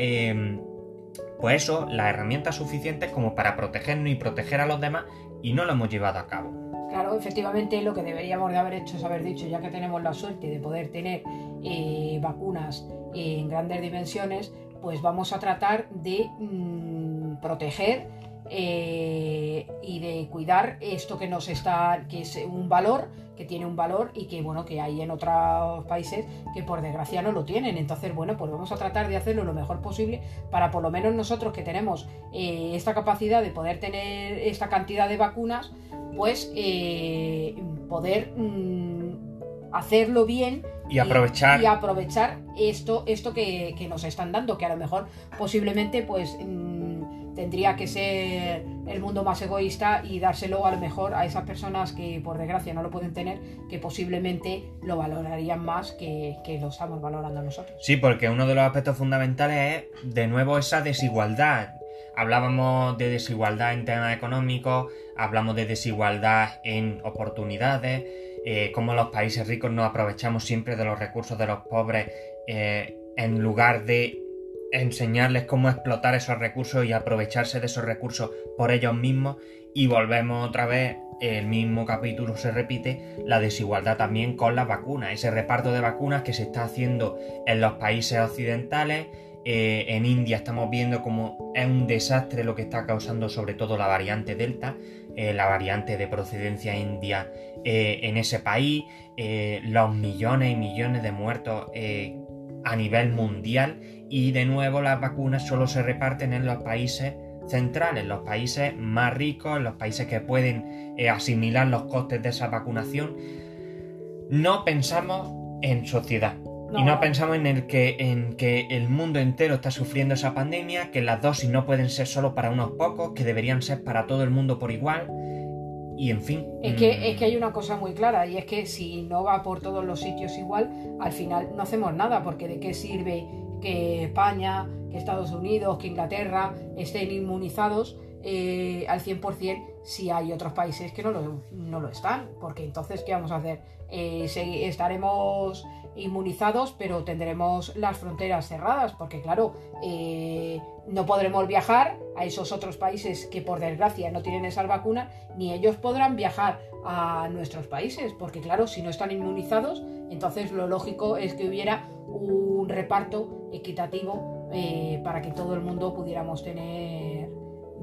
pues eso, las herramientas suficientes como para protegernos y proteger a los demás y no lo hemos llevado a cabo. Claro, efectivamente lo que deberíamos de haber hecho es haber dicho, ya que tenemos la suerte de poder tener eh, vacunas en grandes dimensiones, pues vamos a tratar de mmm, proteger eh, y de cuidar esto que nos está, que es un valor, que tiene un valor y que bueno, que hay en otros países que por desgracia no lo tienen. Entonces, bueno, pues vamos a tratar de hacerlo lo mejor posible para por lo menos nosotros que tenemos eh, esta capacidad de poder tener esta cantidad de vacunas, pues eh, poder mm, hacerlo bien y aprovechar y, aprovechar esto esto que, que, nos están dando que a lo mejor posiblemente pues mm, tendría que ser el mundo más egoísta y dárselo a lo mejor a esas personas que por desgracia no lo pueden tener que posiblemente lo valorarían más que, que lo estamos valorando nosotros. Sí porque uno de los aspectos fundamentales es de nuevo esa desigualdad. Hablábamos de desigualdad en temas económicos, hablamos de desigualdad en oportunidades, eh, cómo los países ricos nos aprovechamos siempre de los recursos de los pobres eh, en lugar de enseñarles cómo explotar esos recursos y aprovecharse de esos recursos por ellos mismos. Y volvemos otra vez, el mismo capítulo se repite, la desigualdad también con las vacunas, ese reparto de vacunas que se está haciendo en los países occidentales, eh, en India estamos viendo como es un desastre lo que está causando sobre todo la variante Delta, eh, la variante de procedencia india eh, en ese país, los millones y millones de muertos a nivel mundial y de nuevo las vacunas solo se reparten en los países centrales, los países más ricos, los países que pueden asimilar los costes de esa vacunación. No pensamos en sociedad, y no pensamos en el que, en que el mundo entero está sufriendo esa pandemia, que las dosis no pueden ser solo para unos pocos, que deberían ser para todo el mundo por igual. Y en fin. Es que, es que hay una cosa muy clara, y es que si no va por todos los sitios igual, al final no hacemos nada, porque de qué sirve que España, que Estados Unidos, que Inglaterra estén inmunizados eh, al 100% si hay otros países que no lo, no lo están, porque entonces, ¿qué vamos a hacer? Eh, estaremos inmunizados, pero tendremos las fronteras cerradas, porque claro, eh, no podremos viajar a esos otros países que por desgracia no tienen esa vacuna, ni ellos podrán viajar a nuestros países, porque claro, si no están inmunizados, entonces lo lógico es que hubiera un reparto equitativo eh, para que todo el mundo pudiéramos tener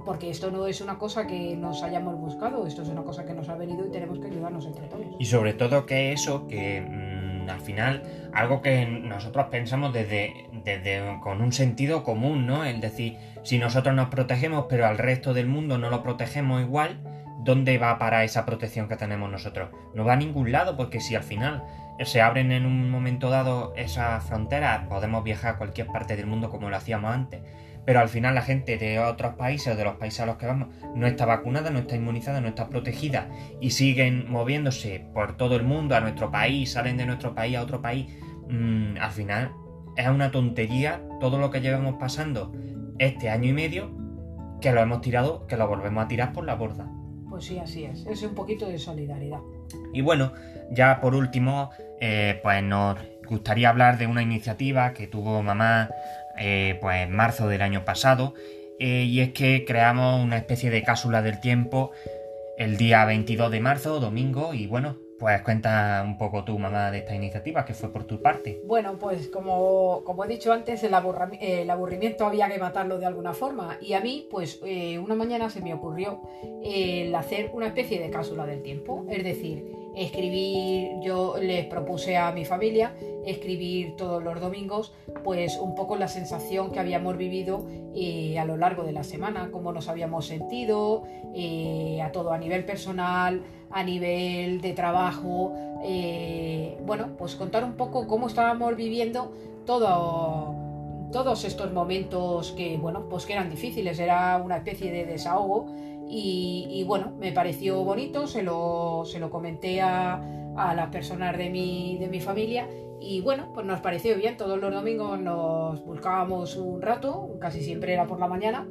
porque esto no es una cosa que nos hayamos buscado, esto es una cosa que nos ha venido y tenemos que ayudarnos entre todos. Y sobre todo que eso, que mmm, al final, algo que nosotros pensamos desde, desde con un sentido común, ¿no? Es decir, si nosotros nos protegemos pero al resto del mundo no lo protegemos igual, ¿dónde va para esa protección que tenemos nosotros? No va a ningún lado porque si al final se abren en un momento dado esas fronteras, podemos viajar a cualquier parte del mundo como lo hacíamos antes pero al final la gente de otros países o de los países a los que vamos no está vacunada, no está inmunizada, no está protegida y siguen moviéndose por todo el mundo a nuestro país, salen de nuestro país a otro país, mm, al final es una tontería todo lo que llevamos pasando este año y medio que lo hemos tirado, que lo volvemos a tirar por la borda. Pues sí, así es, es un poquito de solidaridad. Y bueno, ya por último, eh, pues nos gustaría hablar de una iniciativa que tuvo mamá eh, pues en marzo del año pasado, eh, y es que creamos una especie de cápsula del tiempo el día 22 de marzo, domingo, y bueno, pues cuenta un poco tu mamá de esta iniciativa, que fue por tu parte. Bueno, pues como, como he dicho antes, el, aburrimiento había que matarlo de alguna forma. Y a mí, pues una mañana se me ocurrió el hacer una especie de cápsula del tiempo. Es decir, escribir, yo les propuse a mi familia escribir todos los domingos, pues un poco la sensación que habíamos vivido eh, a lo largo de la semana, cómo nos habíamos sentido, eh, a todo a nivel personal, a nivel de trabajo, eh, bueno, pues contar un poco cómo estábamos viviendo todo, todos estos momentos que, bueno, pues que eran difíciles, era una especie de desahogo y, bueno, me pareció bonito, se lo, se lo comenté a, a las personas de mi, de mi familia y bueno, pues nos pareció bien, todos los domingos nos buscábamos un rato, casi siempre era por la mañana,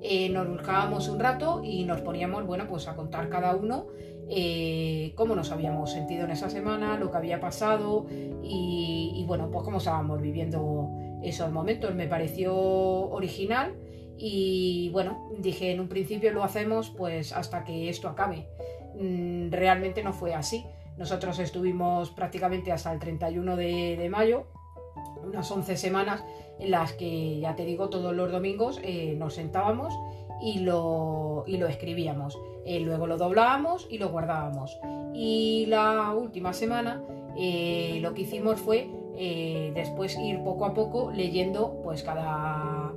eh, nos buscábamos un rato y nos poníamos, bueno, pues a contar cada uno eh, cómo nos habíamos sentido en esa semana, lo que había pasado y, bueno, pues cómo estábamos viviendo esos momentos. Me pareció original y bueno, dije en un principio lo hacemos pues hasta que esto acabe. Mm, realmente no fue así. Nosotros estuvimos prácticamente hasta el 31 de, mayo, unas 11 semanas en las que, ya te digo, todos los domingos eh, nos sentábamos y lo, y lo escribíamos. Eh, luego lo doblábamos y lo guardábamos. Y la última semana eh, lo que hicimos fue después ir poco a poco leyendo pues cada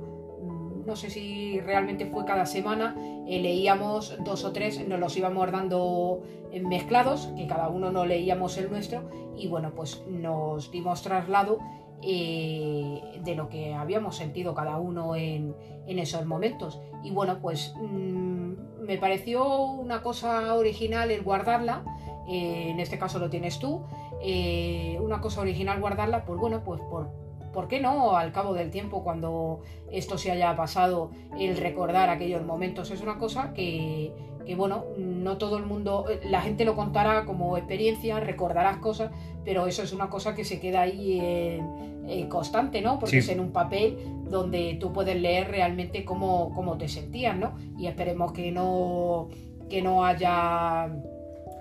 no sé si realmente fue cada semana, leíamos dos o tres, nos los íbamos dando mezclados, que cada uno no leíamos el nuestro, y bueno, pues nos dimos traslado de lo que habíamos sentido cada uno en, en esos momentos. Y bueno, pues mm, me pareció una cosa original el guardarla, eh, en este caso lo tienes tú, eh, una cosa original guardarla, pues bueno, pues por, ¿por qué no al cabo del tiempo, cuando esto se haya pasado, el recordar aquellos momentos? Es una cosa que, que bueno, no todo el mundo, la gente lo contará como experiencia, recordarás cosas, pero eso es una cosa que se queda ahí en, constante, ¿no? Porque es en un papel donde tú puedes leer realmente cómo, cómo te sentías, ¿no? Y esperemos que no, que no haya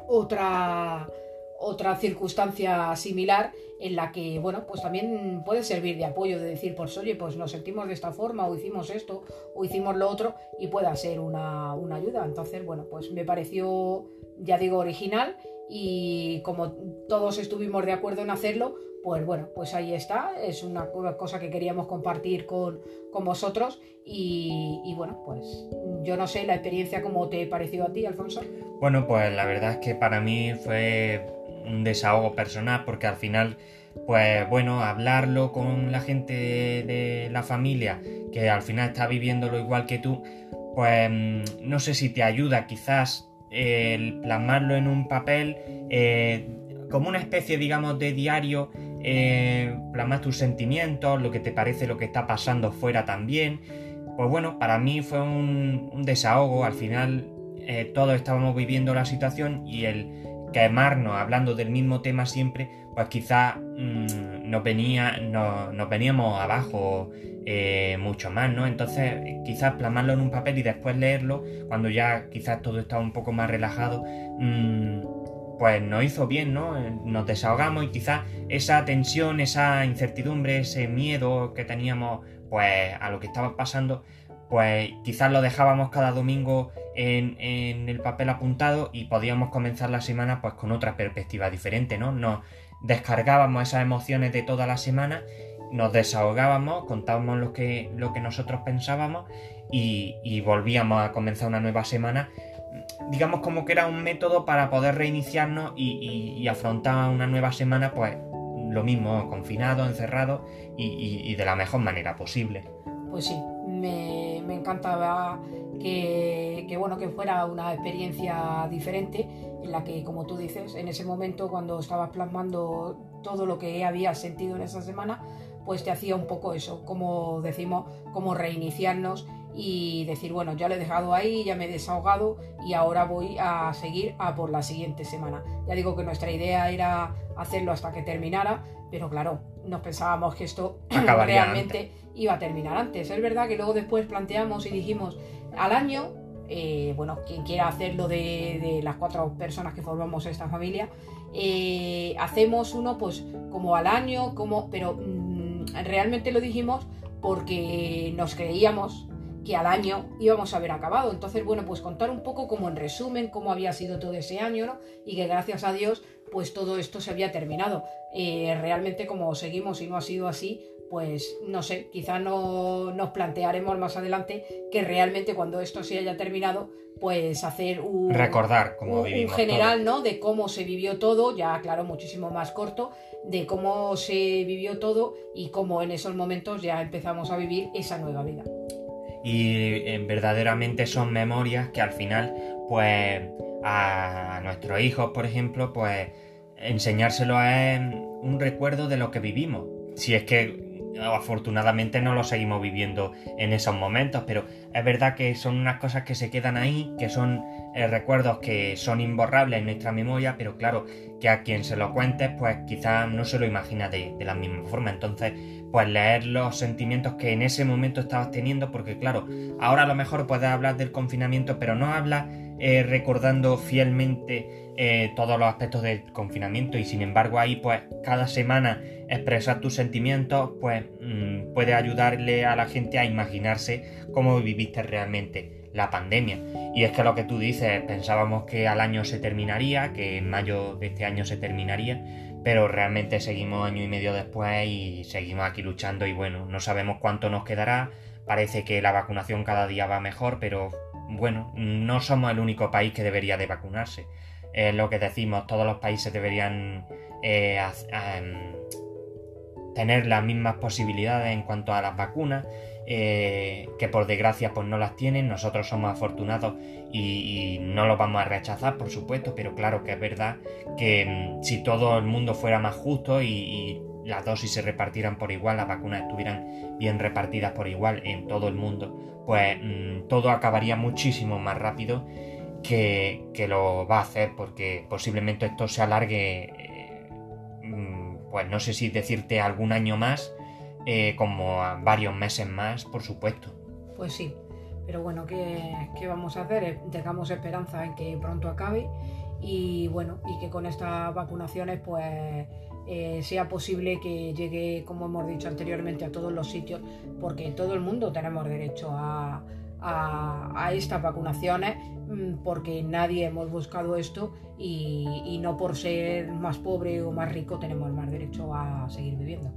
otra otra circunstancia similar en la que, bueno, pues también puede servir de apoyo, de decir, pues oye, pues nos sentimos de esta forma, o hicimos esto, o hicimos lo otro, y pueda ser una, una ayuda. Entonces, bueno, pues me pareció, ya digo, original, y como todos estuvimos de acuerdo en hacerlo, pues bueno, pues ahí está, es una cosa que queríamos compartir con, con vosotros y, y, bueno, pues yo no sé la experiencia cómo te pareció a ti, Alfonso. Bueno, pues la verdad es que para mí fue un desahogo personal porque al final, pues bueno, hablarlo con la gente de, la familia que al final está viviéndolo igual que tú, pues mm, no sé si te ayuda quizás el plasmarlo en un papel eh, como una especie, digamos, de diario, eh, plasmar tus sentimientos, lo que te parece, lo que está pasando fuera también. Pues bueno, para mí fue un, desahogo, al final eh, todos estábamos viviendo la situación y el quemarnos hablando del mismo tema siempre, pues quizás mm, nos, venía, nos veníamos abajo eh, mucho más, ¿no? Entonces quizás plasmarlo en un papel y después leerlo, cuando ya quizás todo estaba un poco más relajado, mm, pues nos hizo bien, ¿no? Nos desahogamos y quizás esa tensión, esa incertidumbre, ese miedo que teníamos pues a lo que estaba pasando, pues quizás lo dejábamos cada domingo en, el papel apuntado y podíamos comenzar la semana pues con otra perspectiva diferente, ¿no? Nos descargábamos esas emociones de toda la semana, nos desahogábamos, contábamos lo que, lo que nosotros pensábamos y, volvíamos a comenzar una nueva semana. Digamos como que era un método para poder reiniciarnos y, y afrontar una nueva semana, pues lo mismo, confinado, encerrado y de la mejor manera posible. Pues sí, me, encantaba que, bueno, que fuera una experiencia diferente en la que, como tú dices, en ese momento cuando estabas plasmando todo lo que habías sentido en esa semana, pues te hacía un poco eso, como decimos, como reiniciarnos y decir, bueno, ya lo he dejado ahí, ya me he desahogado y ahora voy a seguir a por la siguiente semana. Ya digo que nuestra idea era hacerlo hasta que terminara, pero claro, nos pensábamos que esto realmente iba a terminar antes. Es verdad que luego después planteamos y dijimos al año, eh, bueno, quien quiera hacerlo de, de, las cuatro personas que formamos esta familia, eh, hacemos uno pues como al año, como, pero mm, realmente lo dijimos porque nos creíamos que al año íbamos a haber acabado. Entonces, bueno, pues contar un poco como en resumen cómo había sido todo ese año, ¿no? Y que gracias a Dios, pues todo esto se había terminado. Eh, realmente como seguimos y no ha sido así, pues no sé, quizá no nos plantearemos más adelante que realmente cuando esto se haya terminado, pues hacer un recordar como un, general, ¿no? De cómo se vivió todo, ya claro, muchísimo más corto, de cómo se vivió todo y cómo en esos momentos ya empezamos a vivir esa nueva vida y eh, verdaderamente son memorias que al final, pues a nuestros hijos, por ejemplo, pues enseñárselo es un recuerdo de lo que vivimos. Si es que afortunadamente no lo seguimos viviendo en esos momentos, pero es verdad que son unas cosas que se quedan ahí, que son eh, recuerdos que son imborrables en nuestra memoria, pero claro, que a quien se lo cuentes, pues quizás no se lo imagina de, la misma forma. Entonces, pues leer los sentimientos que en ese momento estabas teniendo, porque claro, ahora a lo mejor puedes hablar del confinamiento, pero no hablas eh, recordando fielmente eh, todos los aspectos del confinamiento y sin embargo ahí pues cada semana expresar tus sentimientos pues mm, puede ayudarle a la gente a imaginarse cómo viviste realmente la pandemia. Y es que lo que tú dices, pensábamos que al año se terminaría, que en mayo de este año se terminaría, pero realmente seguimos año y medio después y seguimos aquí luchando y bueno, no sabemos cuánto nos quedará, parece que la vacunación cada día va mejor, pero bueno, no somos el único país que debería de vacunarse. Es lo que decimos, todos los países deberían eh, em, tener las mismas posibilidades en cuanto a las vacunas, eh, que por desgracia pues no las tienen, nosotros somos afortunados y, no los vamos a rechazar, por supuesto, pero claro que es verdad que mm, si todo el mundo fuera más justo y, las dosis se repartieran por igual, las vacunas estuvieran bien repartidas por igual en todo el mundo, pues mm, todo acabaría muchísimo más rápido que, lo va a hacer porque posiblemente esto se alargue, eh, mm, pues no sé si decirte algún año más, eh, como varios meses más, por supuesto. Pues sí, pero bueno, ¿qué, vamos a hacer? Tengamos esperanza en que pronto acabe y bueno, y que con estas vacunaciones pues eh, sea posible que llegue, como hemos dicho anteriormente, a todos los sitios, porque todo el mundo tenemos derecho a, estas vacunaciones, mm, porque nadie hemos buscado esto y, y no por ser más pobre o más rico tenemos más derecho a seguir viviendo.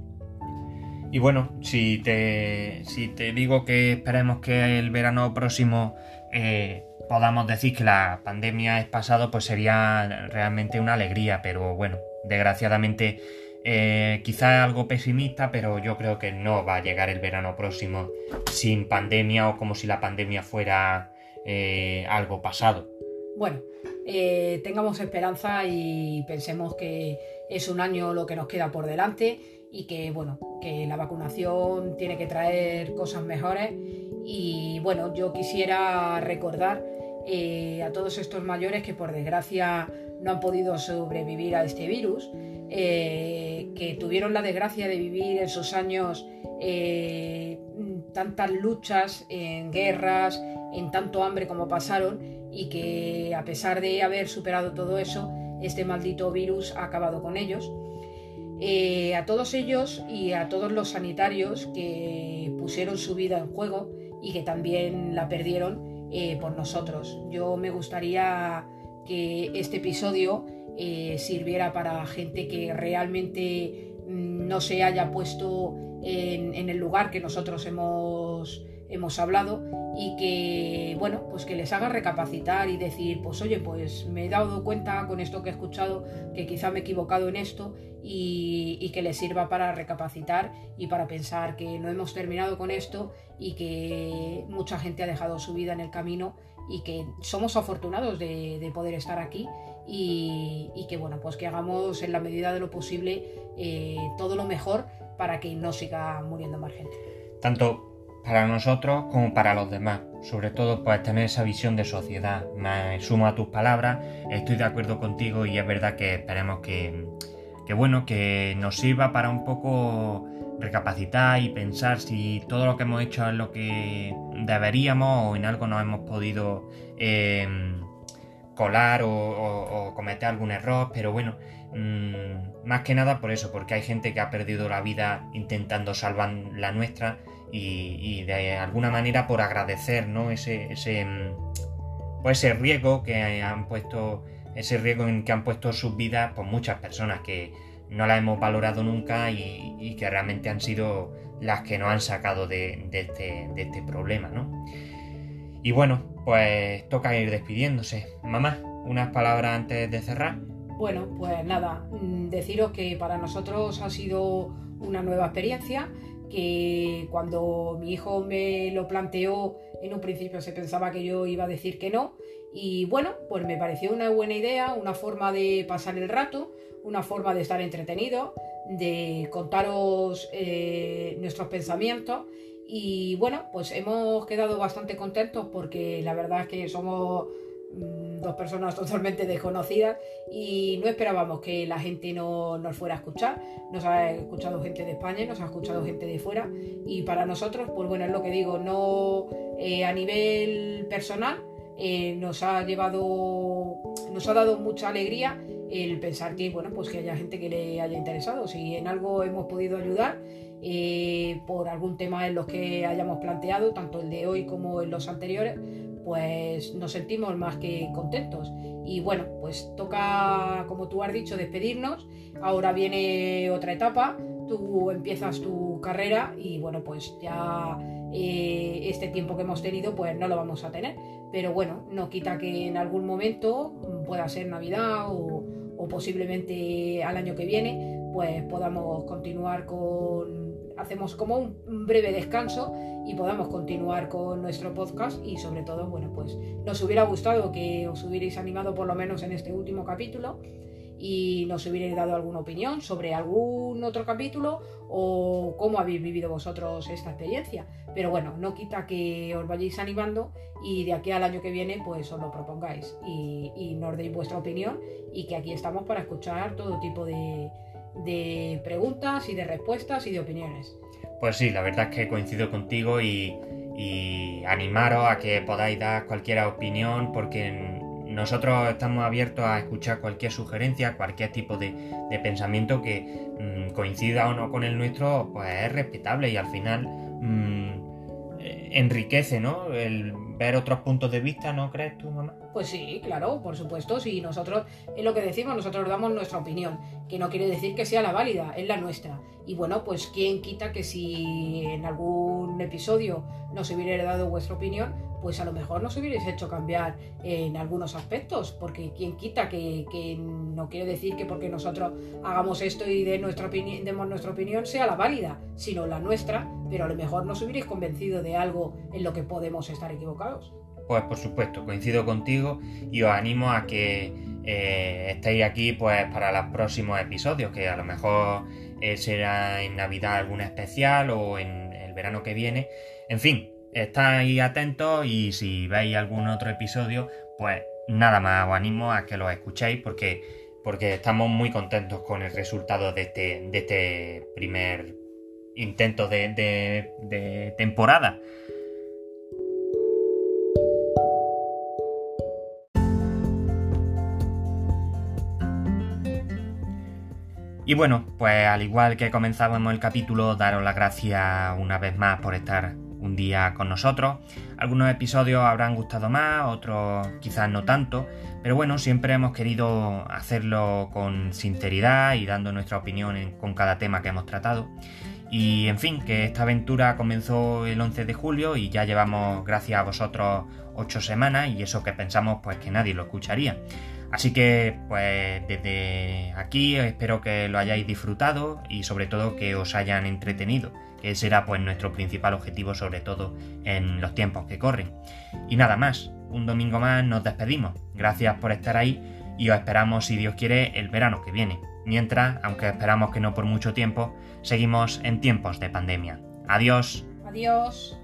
Y bueno, si te, si te digo que esperemos que el verano próximo eh, podamos decir que la pandemia es pasado, pues sería realmente una alegría, pero bueno, desgraciadamente eh, quizá algo pesimista, pero yo creo que no va a llegar el verano próximo sin pandemia o como si la pandemia fuera eh, algo pasado. Bueno, tengamos esperanza y pensemos que es un año lo que nos queda por delante y que bueno, que la vacunación tiene que traer cosas mejores y bueno, yo quisiera recordar eh, a todos estos mayores que por desgracia no han podido sobrevivir a este virus, eh, que tuvieron la desgracia de vivir en sus años eh, tantas luchas, en guerras, en tanto hambre como pasaron y que a pesar de haber superado todo eso, este maldito virus ha acabado con ellos. Eh, a todos ellos y a todos los sanitarios que pusieron su vida en juego y que también la perdieron eh, por nosotros. Yo me gustaría que este episodio eh, sirviera para gente que realmente mm, no se haya puesto en el lugar que nosotros hemos hemos hablado y que, bueno, pues que les haga recapacitar y decir, pues oye, pues me he dado cuenta con esto que he escuchado que quizá me he equivocado en esto y, que les sirva para recapacitar y para pensar que no hemos terminado con esto y que mucha gente ha dejado su vida en el camino y que somos afortunados de, poder estar aquí y, que, bueno, pues que hagamos en la medida de lo posible eh, todo lo mejor para que no siga muriendo más gente. Tanto para nosotros como para los demás. Sobre todo, pues tener esa visión de sociedad. Me sumo a tus palabras, estoy de acuerdo contigo y es verdad que esperemos que, bueno, que nos sirva para un poco recapacitar y pensar si todo lo que hemos hecho es lo que deberíamos o en algo nos hemos podido em, colar o, cometer algún error, pero bueno, mm, más que nada por eso, porque hay gente que ha perdido la vida intentando salvar la nuestra y, de alguna manera por agradecer ¿no? ese, ese, mm, pues ese riesgo que han puesto, ese riesgo en que han puesto sus vidas pues muchas personas que no la hemos valorado nunca y, que realmente han sido las que nos han sacado de, este, de este problema, ¿no? Y bueno, pues toca ir despidiéndose. Mamá, unas palabras antes de cerrar. Bueno, pues nada, mm, deciros que para nosotros ha sido una nueva experiencia que cuando mi hijo me lo planteó, en un principio se pensaba que yo iba a decir que no. Y bueno, pues me pareció una buena idea, una forma de pasar el rato, una forma de estar entretenido, de contaros eh, nuestros pensamientos. Y bueno, pues hemos quedado bastante contentos porque la verdad es que somos Mm, dos personas totalmente desconocidas y no esperábamos que la gente no nos fuera a escuchar. Nos ha escuchado gente de España, nos ha escuchado gente de fuera y para nosotros, pues bueno, es lo que digo, no eh, a nivel personal eh, nos ha llevado, nos ha dado mucha alegría el pensar que bueno, pues que haya gente que le haya interesado. Si en algo hemos podido ayudar eh, por algún tema en los que hayamos planteado, tanto el de hoy como en los anteriores, pues nos sentimos más que contentos. Y bueno, pues toca, como tú has dicho, despedirnos. Ahora viene otra etapa, tú empiezas tu carrera y bueno, pues ya eh, este tiempo que hemos tenido, pues no lo vamos a tener. Pero bueno, no quita que en algún momento, pueda ser Navidad o, o posiblemente al año que viene, pues podamos continuar con hacemos como un breve descanso y podamos continuar con nuestro podcast y sobre todo, bueno, pues nos hubiera gustado que os hubierais animado por lo menos en este último capítulo y nos hubierais dado alguna opinión sobre algún otro capítulo o cómo habéis vivido vosotros esta experiencia. Pero bueno, no quita que os vayáis animando y de aquí al año que viene pues os lo propongáis y, y nos deis vuestra opinión y que aquí estamos para escuchar todo tipo de, preguntas y de respuestas y de opiniones. Pues sí, la verdad es que coincido contigo y, animaros a que podáis dar cualquier opinión porque nosotros estamos abiertos a escuchar cualquier sugerencia, cualquier tipo de, pensamiento que mm, coincida o no con el nuestro, pues es respetable y al final mm, eh, enriquece, ¿no? El ver otros puntos de vista, ¿no crees tú, mamá? Pues sí, claro, por supuesto, si nosotros, es lo que decimos, nosotros damos nuestra opinión, que no quiere decir que sea la válida, es la nuestra. Y bueno, pues quién quita que si en algún episodio nos hubiera dado vuestra opinión, pues a lo mejor nos hubierais hecho cambiar en algunos aspectos, porque quién quita que, que no quiere decir que porque nosotros hagamos esto y de nuestra demos nuestra opinión sea la válida, sino la nuestra, pero a lo mejor nos hubierais convencido de algo en lo que podemos estar equivocados. Pues por supuesto, coincido contigo y os animo a que eh, estéis aquí pues para los próximos episodios, que a lo mejor eh, será en Navidad alguna especial o en el verano que viene. En fin, estáis atentos y si veis algún otro episodio, pues nada más os animo a que lo escuchéis porque, porque estamos muy contentos con el resultado de este, de este primer intento de, de temporada. Y bueno, pues al igual que comenzábamos el capítulo, daros las gracias una vez más por estar un día con nosotros. Algunos episodios habrán gustado más, otros quizás no tanto, pero bueno, siempre hemos querido hacerlo con sinceridad y dando nuestra opinión con cada tema que hemos tratado. Y en fin, que esta aventura comenzó el 11 de julio y ya llevamos, gracias a vosotros, 8 semanas y eso que pensamos pues que nadie lo escucharía. Así que, pues desde aquí espero que lo hayáis disfrutado y sobre todo que os hayan entretenido, que será pues nuestro principal objetivo sobre todo en los tiempos que corren. Y nada más, un domingo más nos despedimos. Gracias por estar ahí y os esperamos si Dios quiere el verano que viene. Mientras, aunque esperamos que no por mucho tiempo, seguimos en tiempos de pandemia. Adiós. Adiós.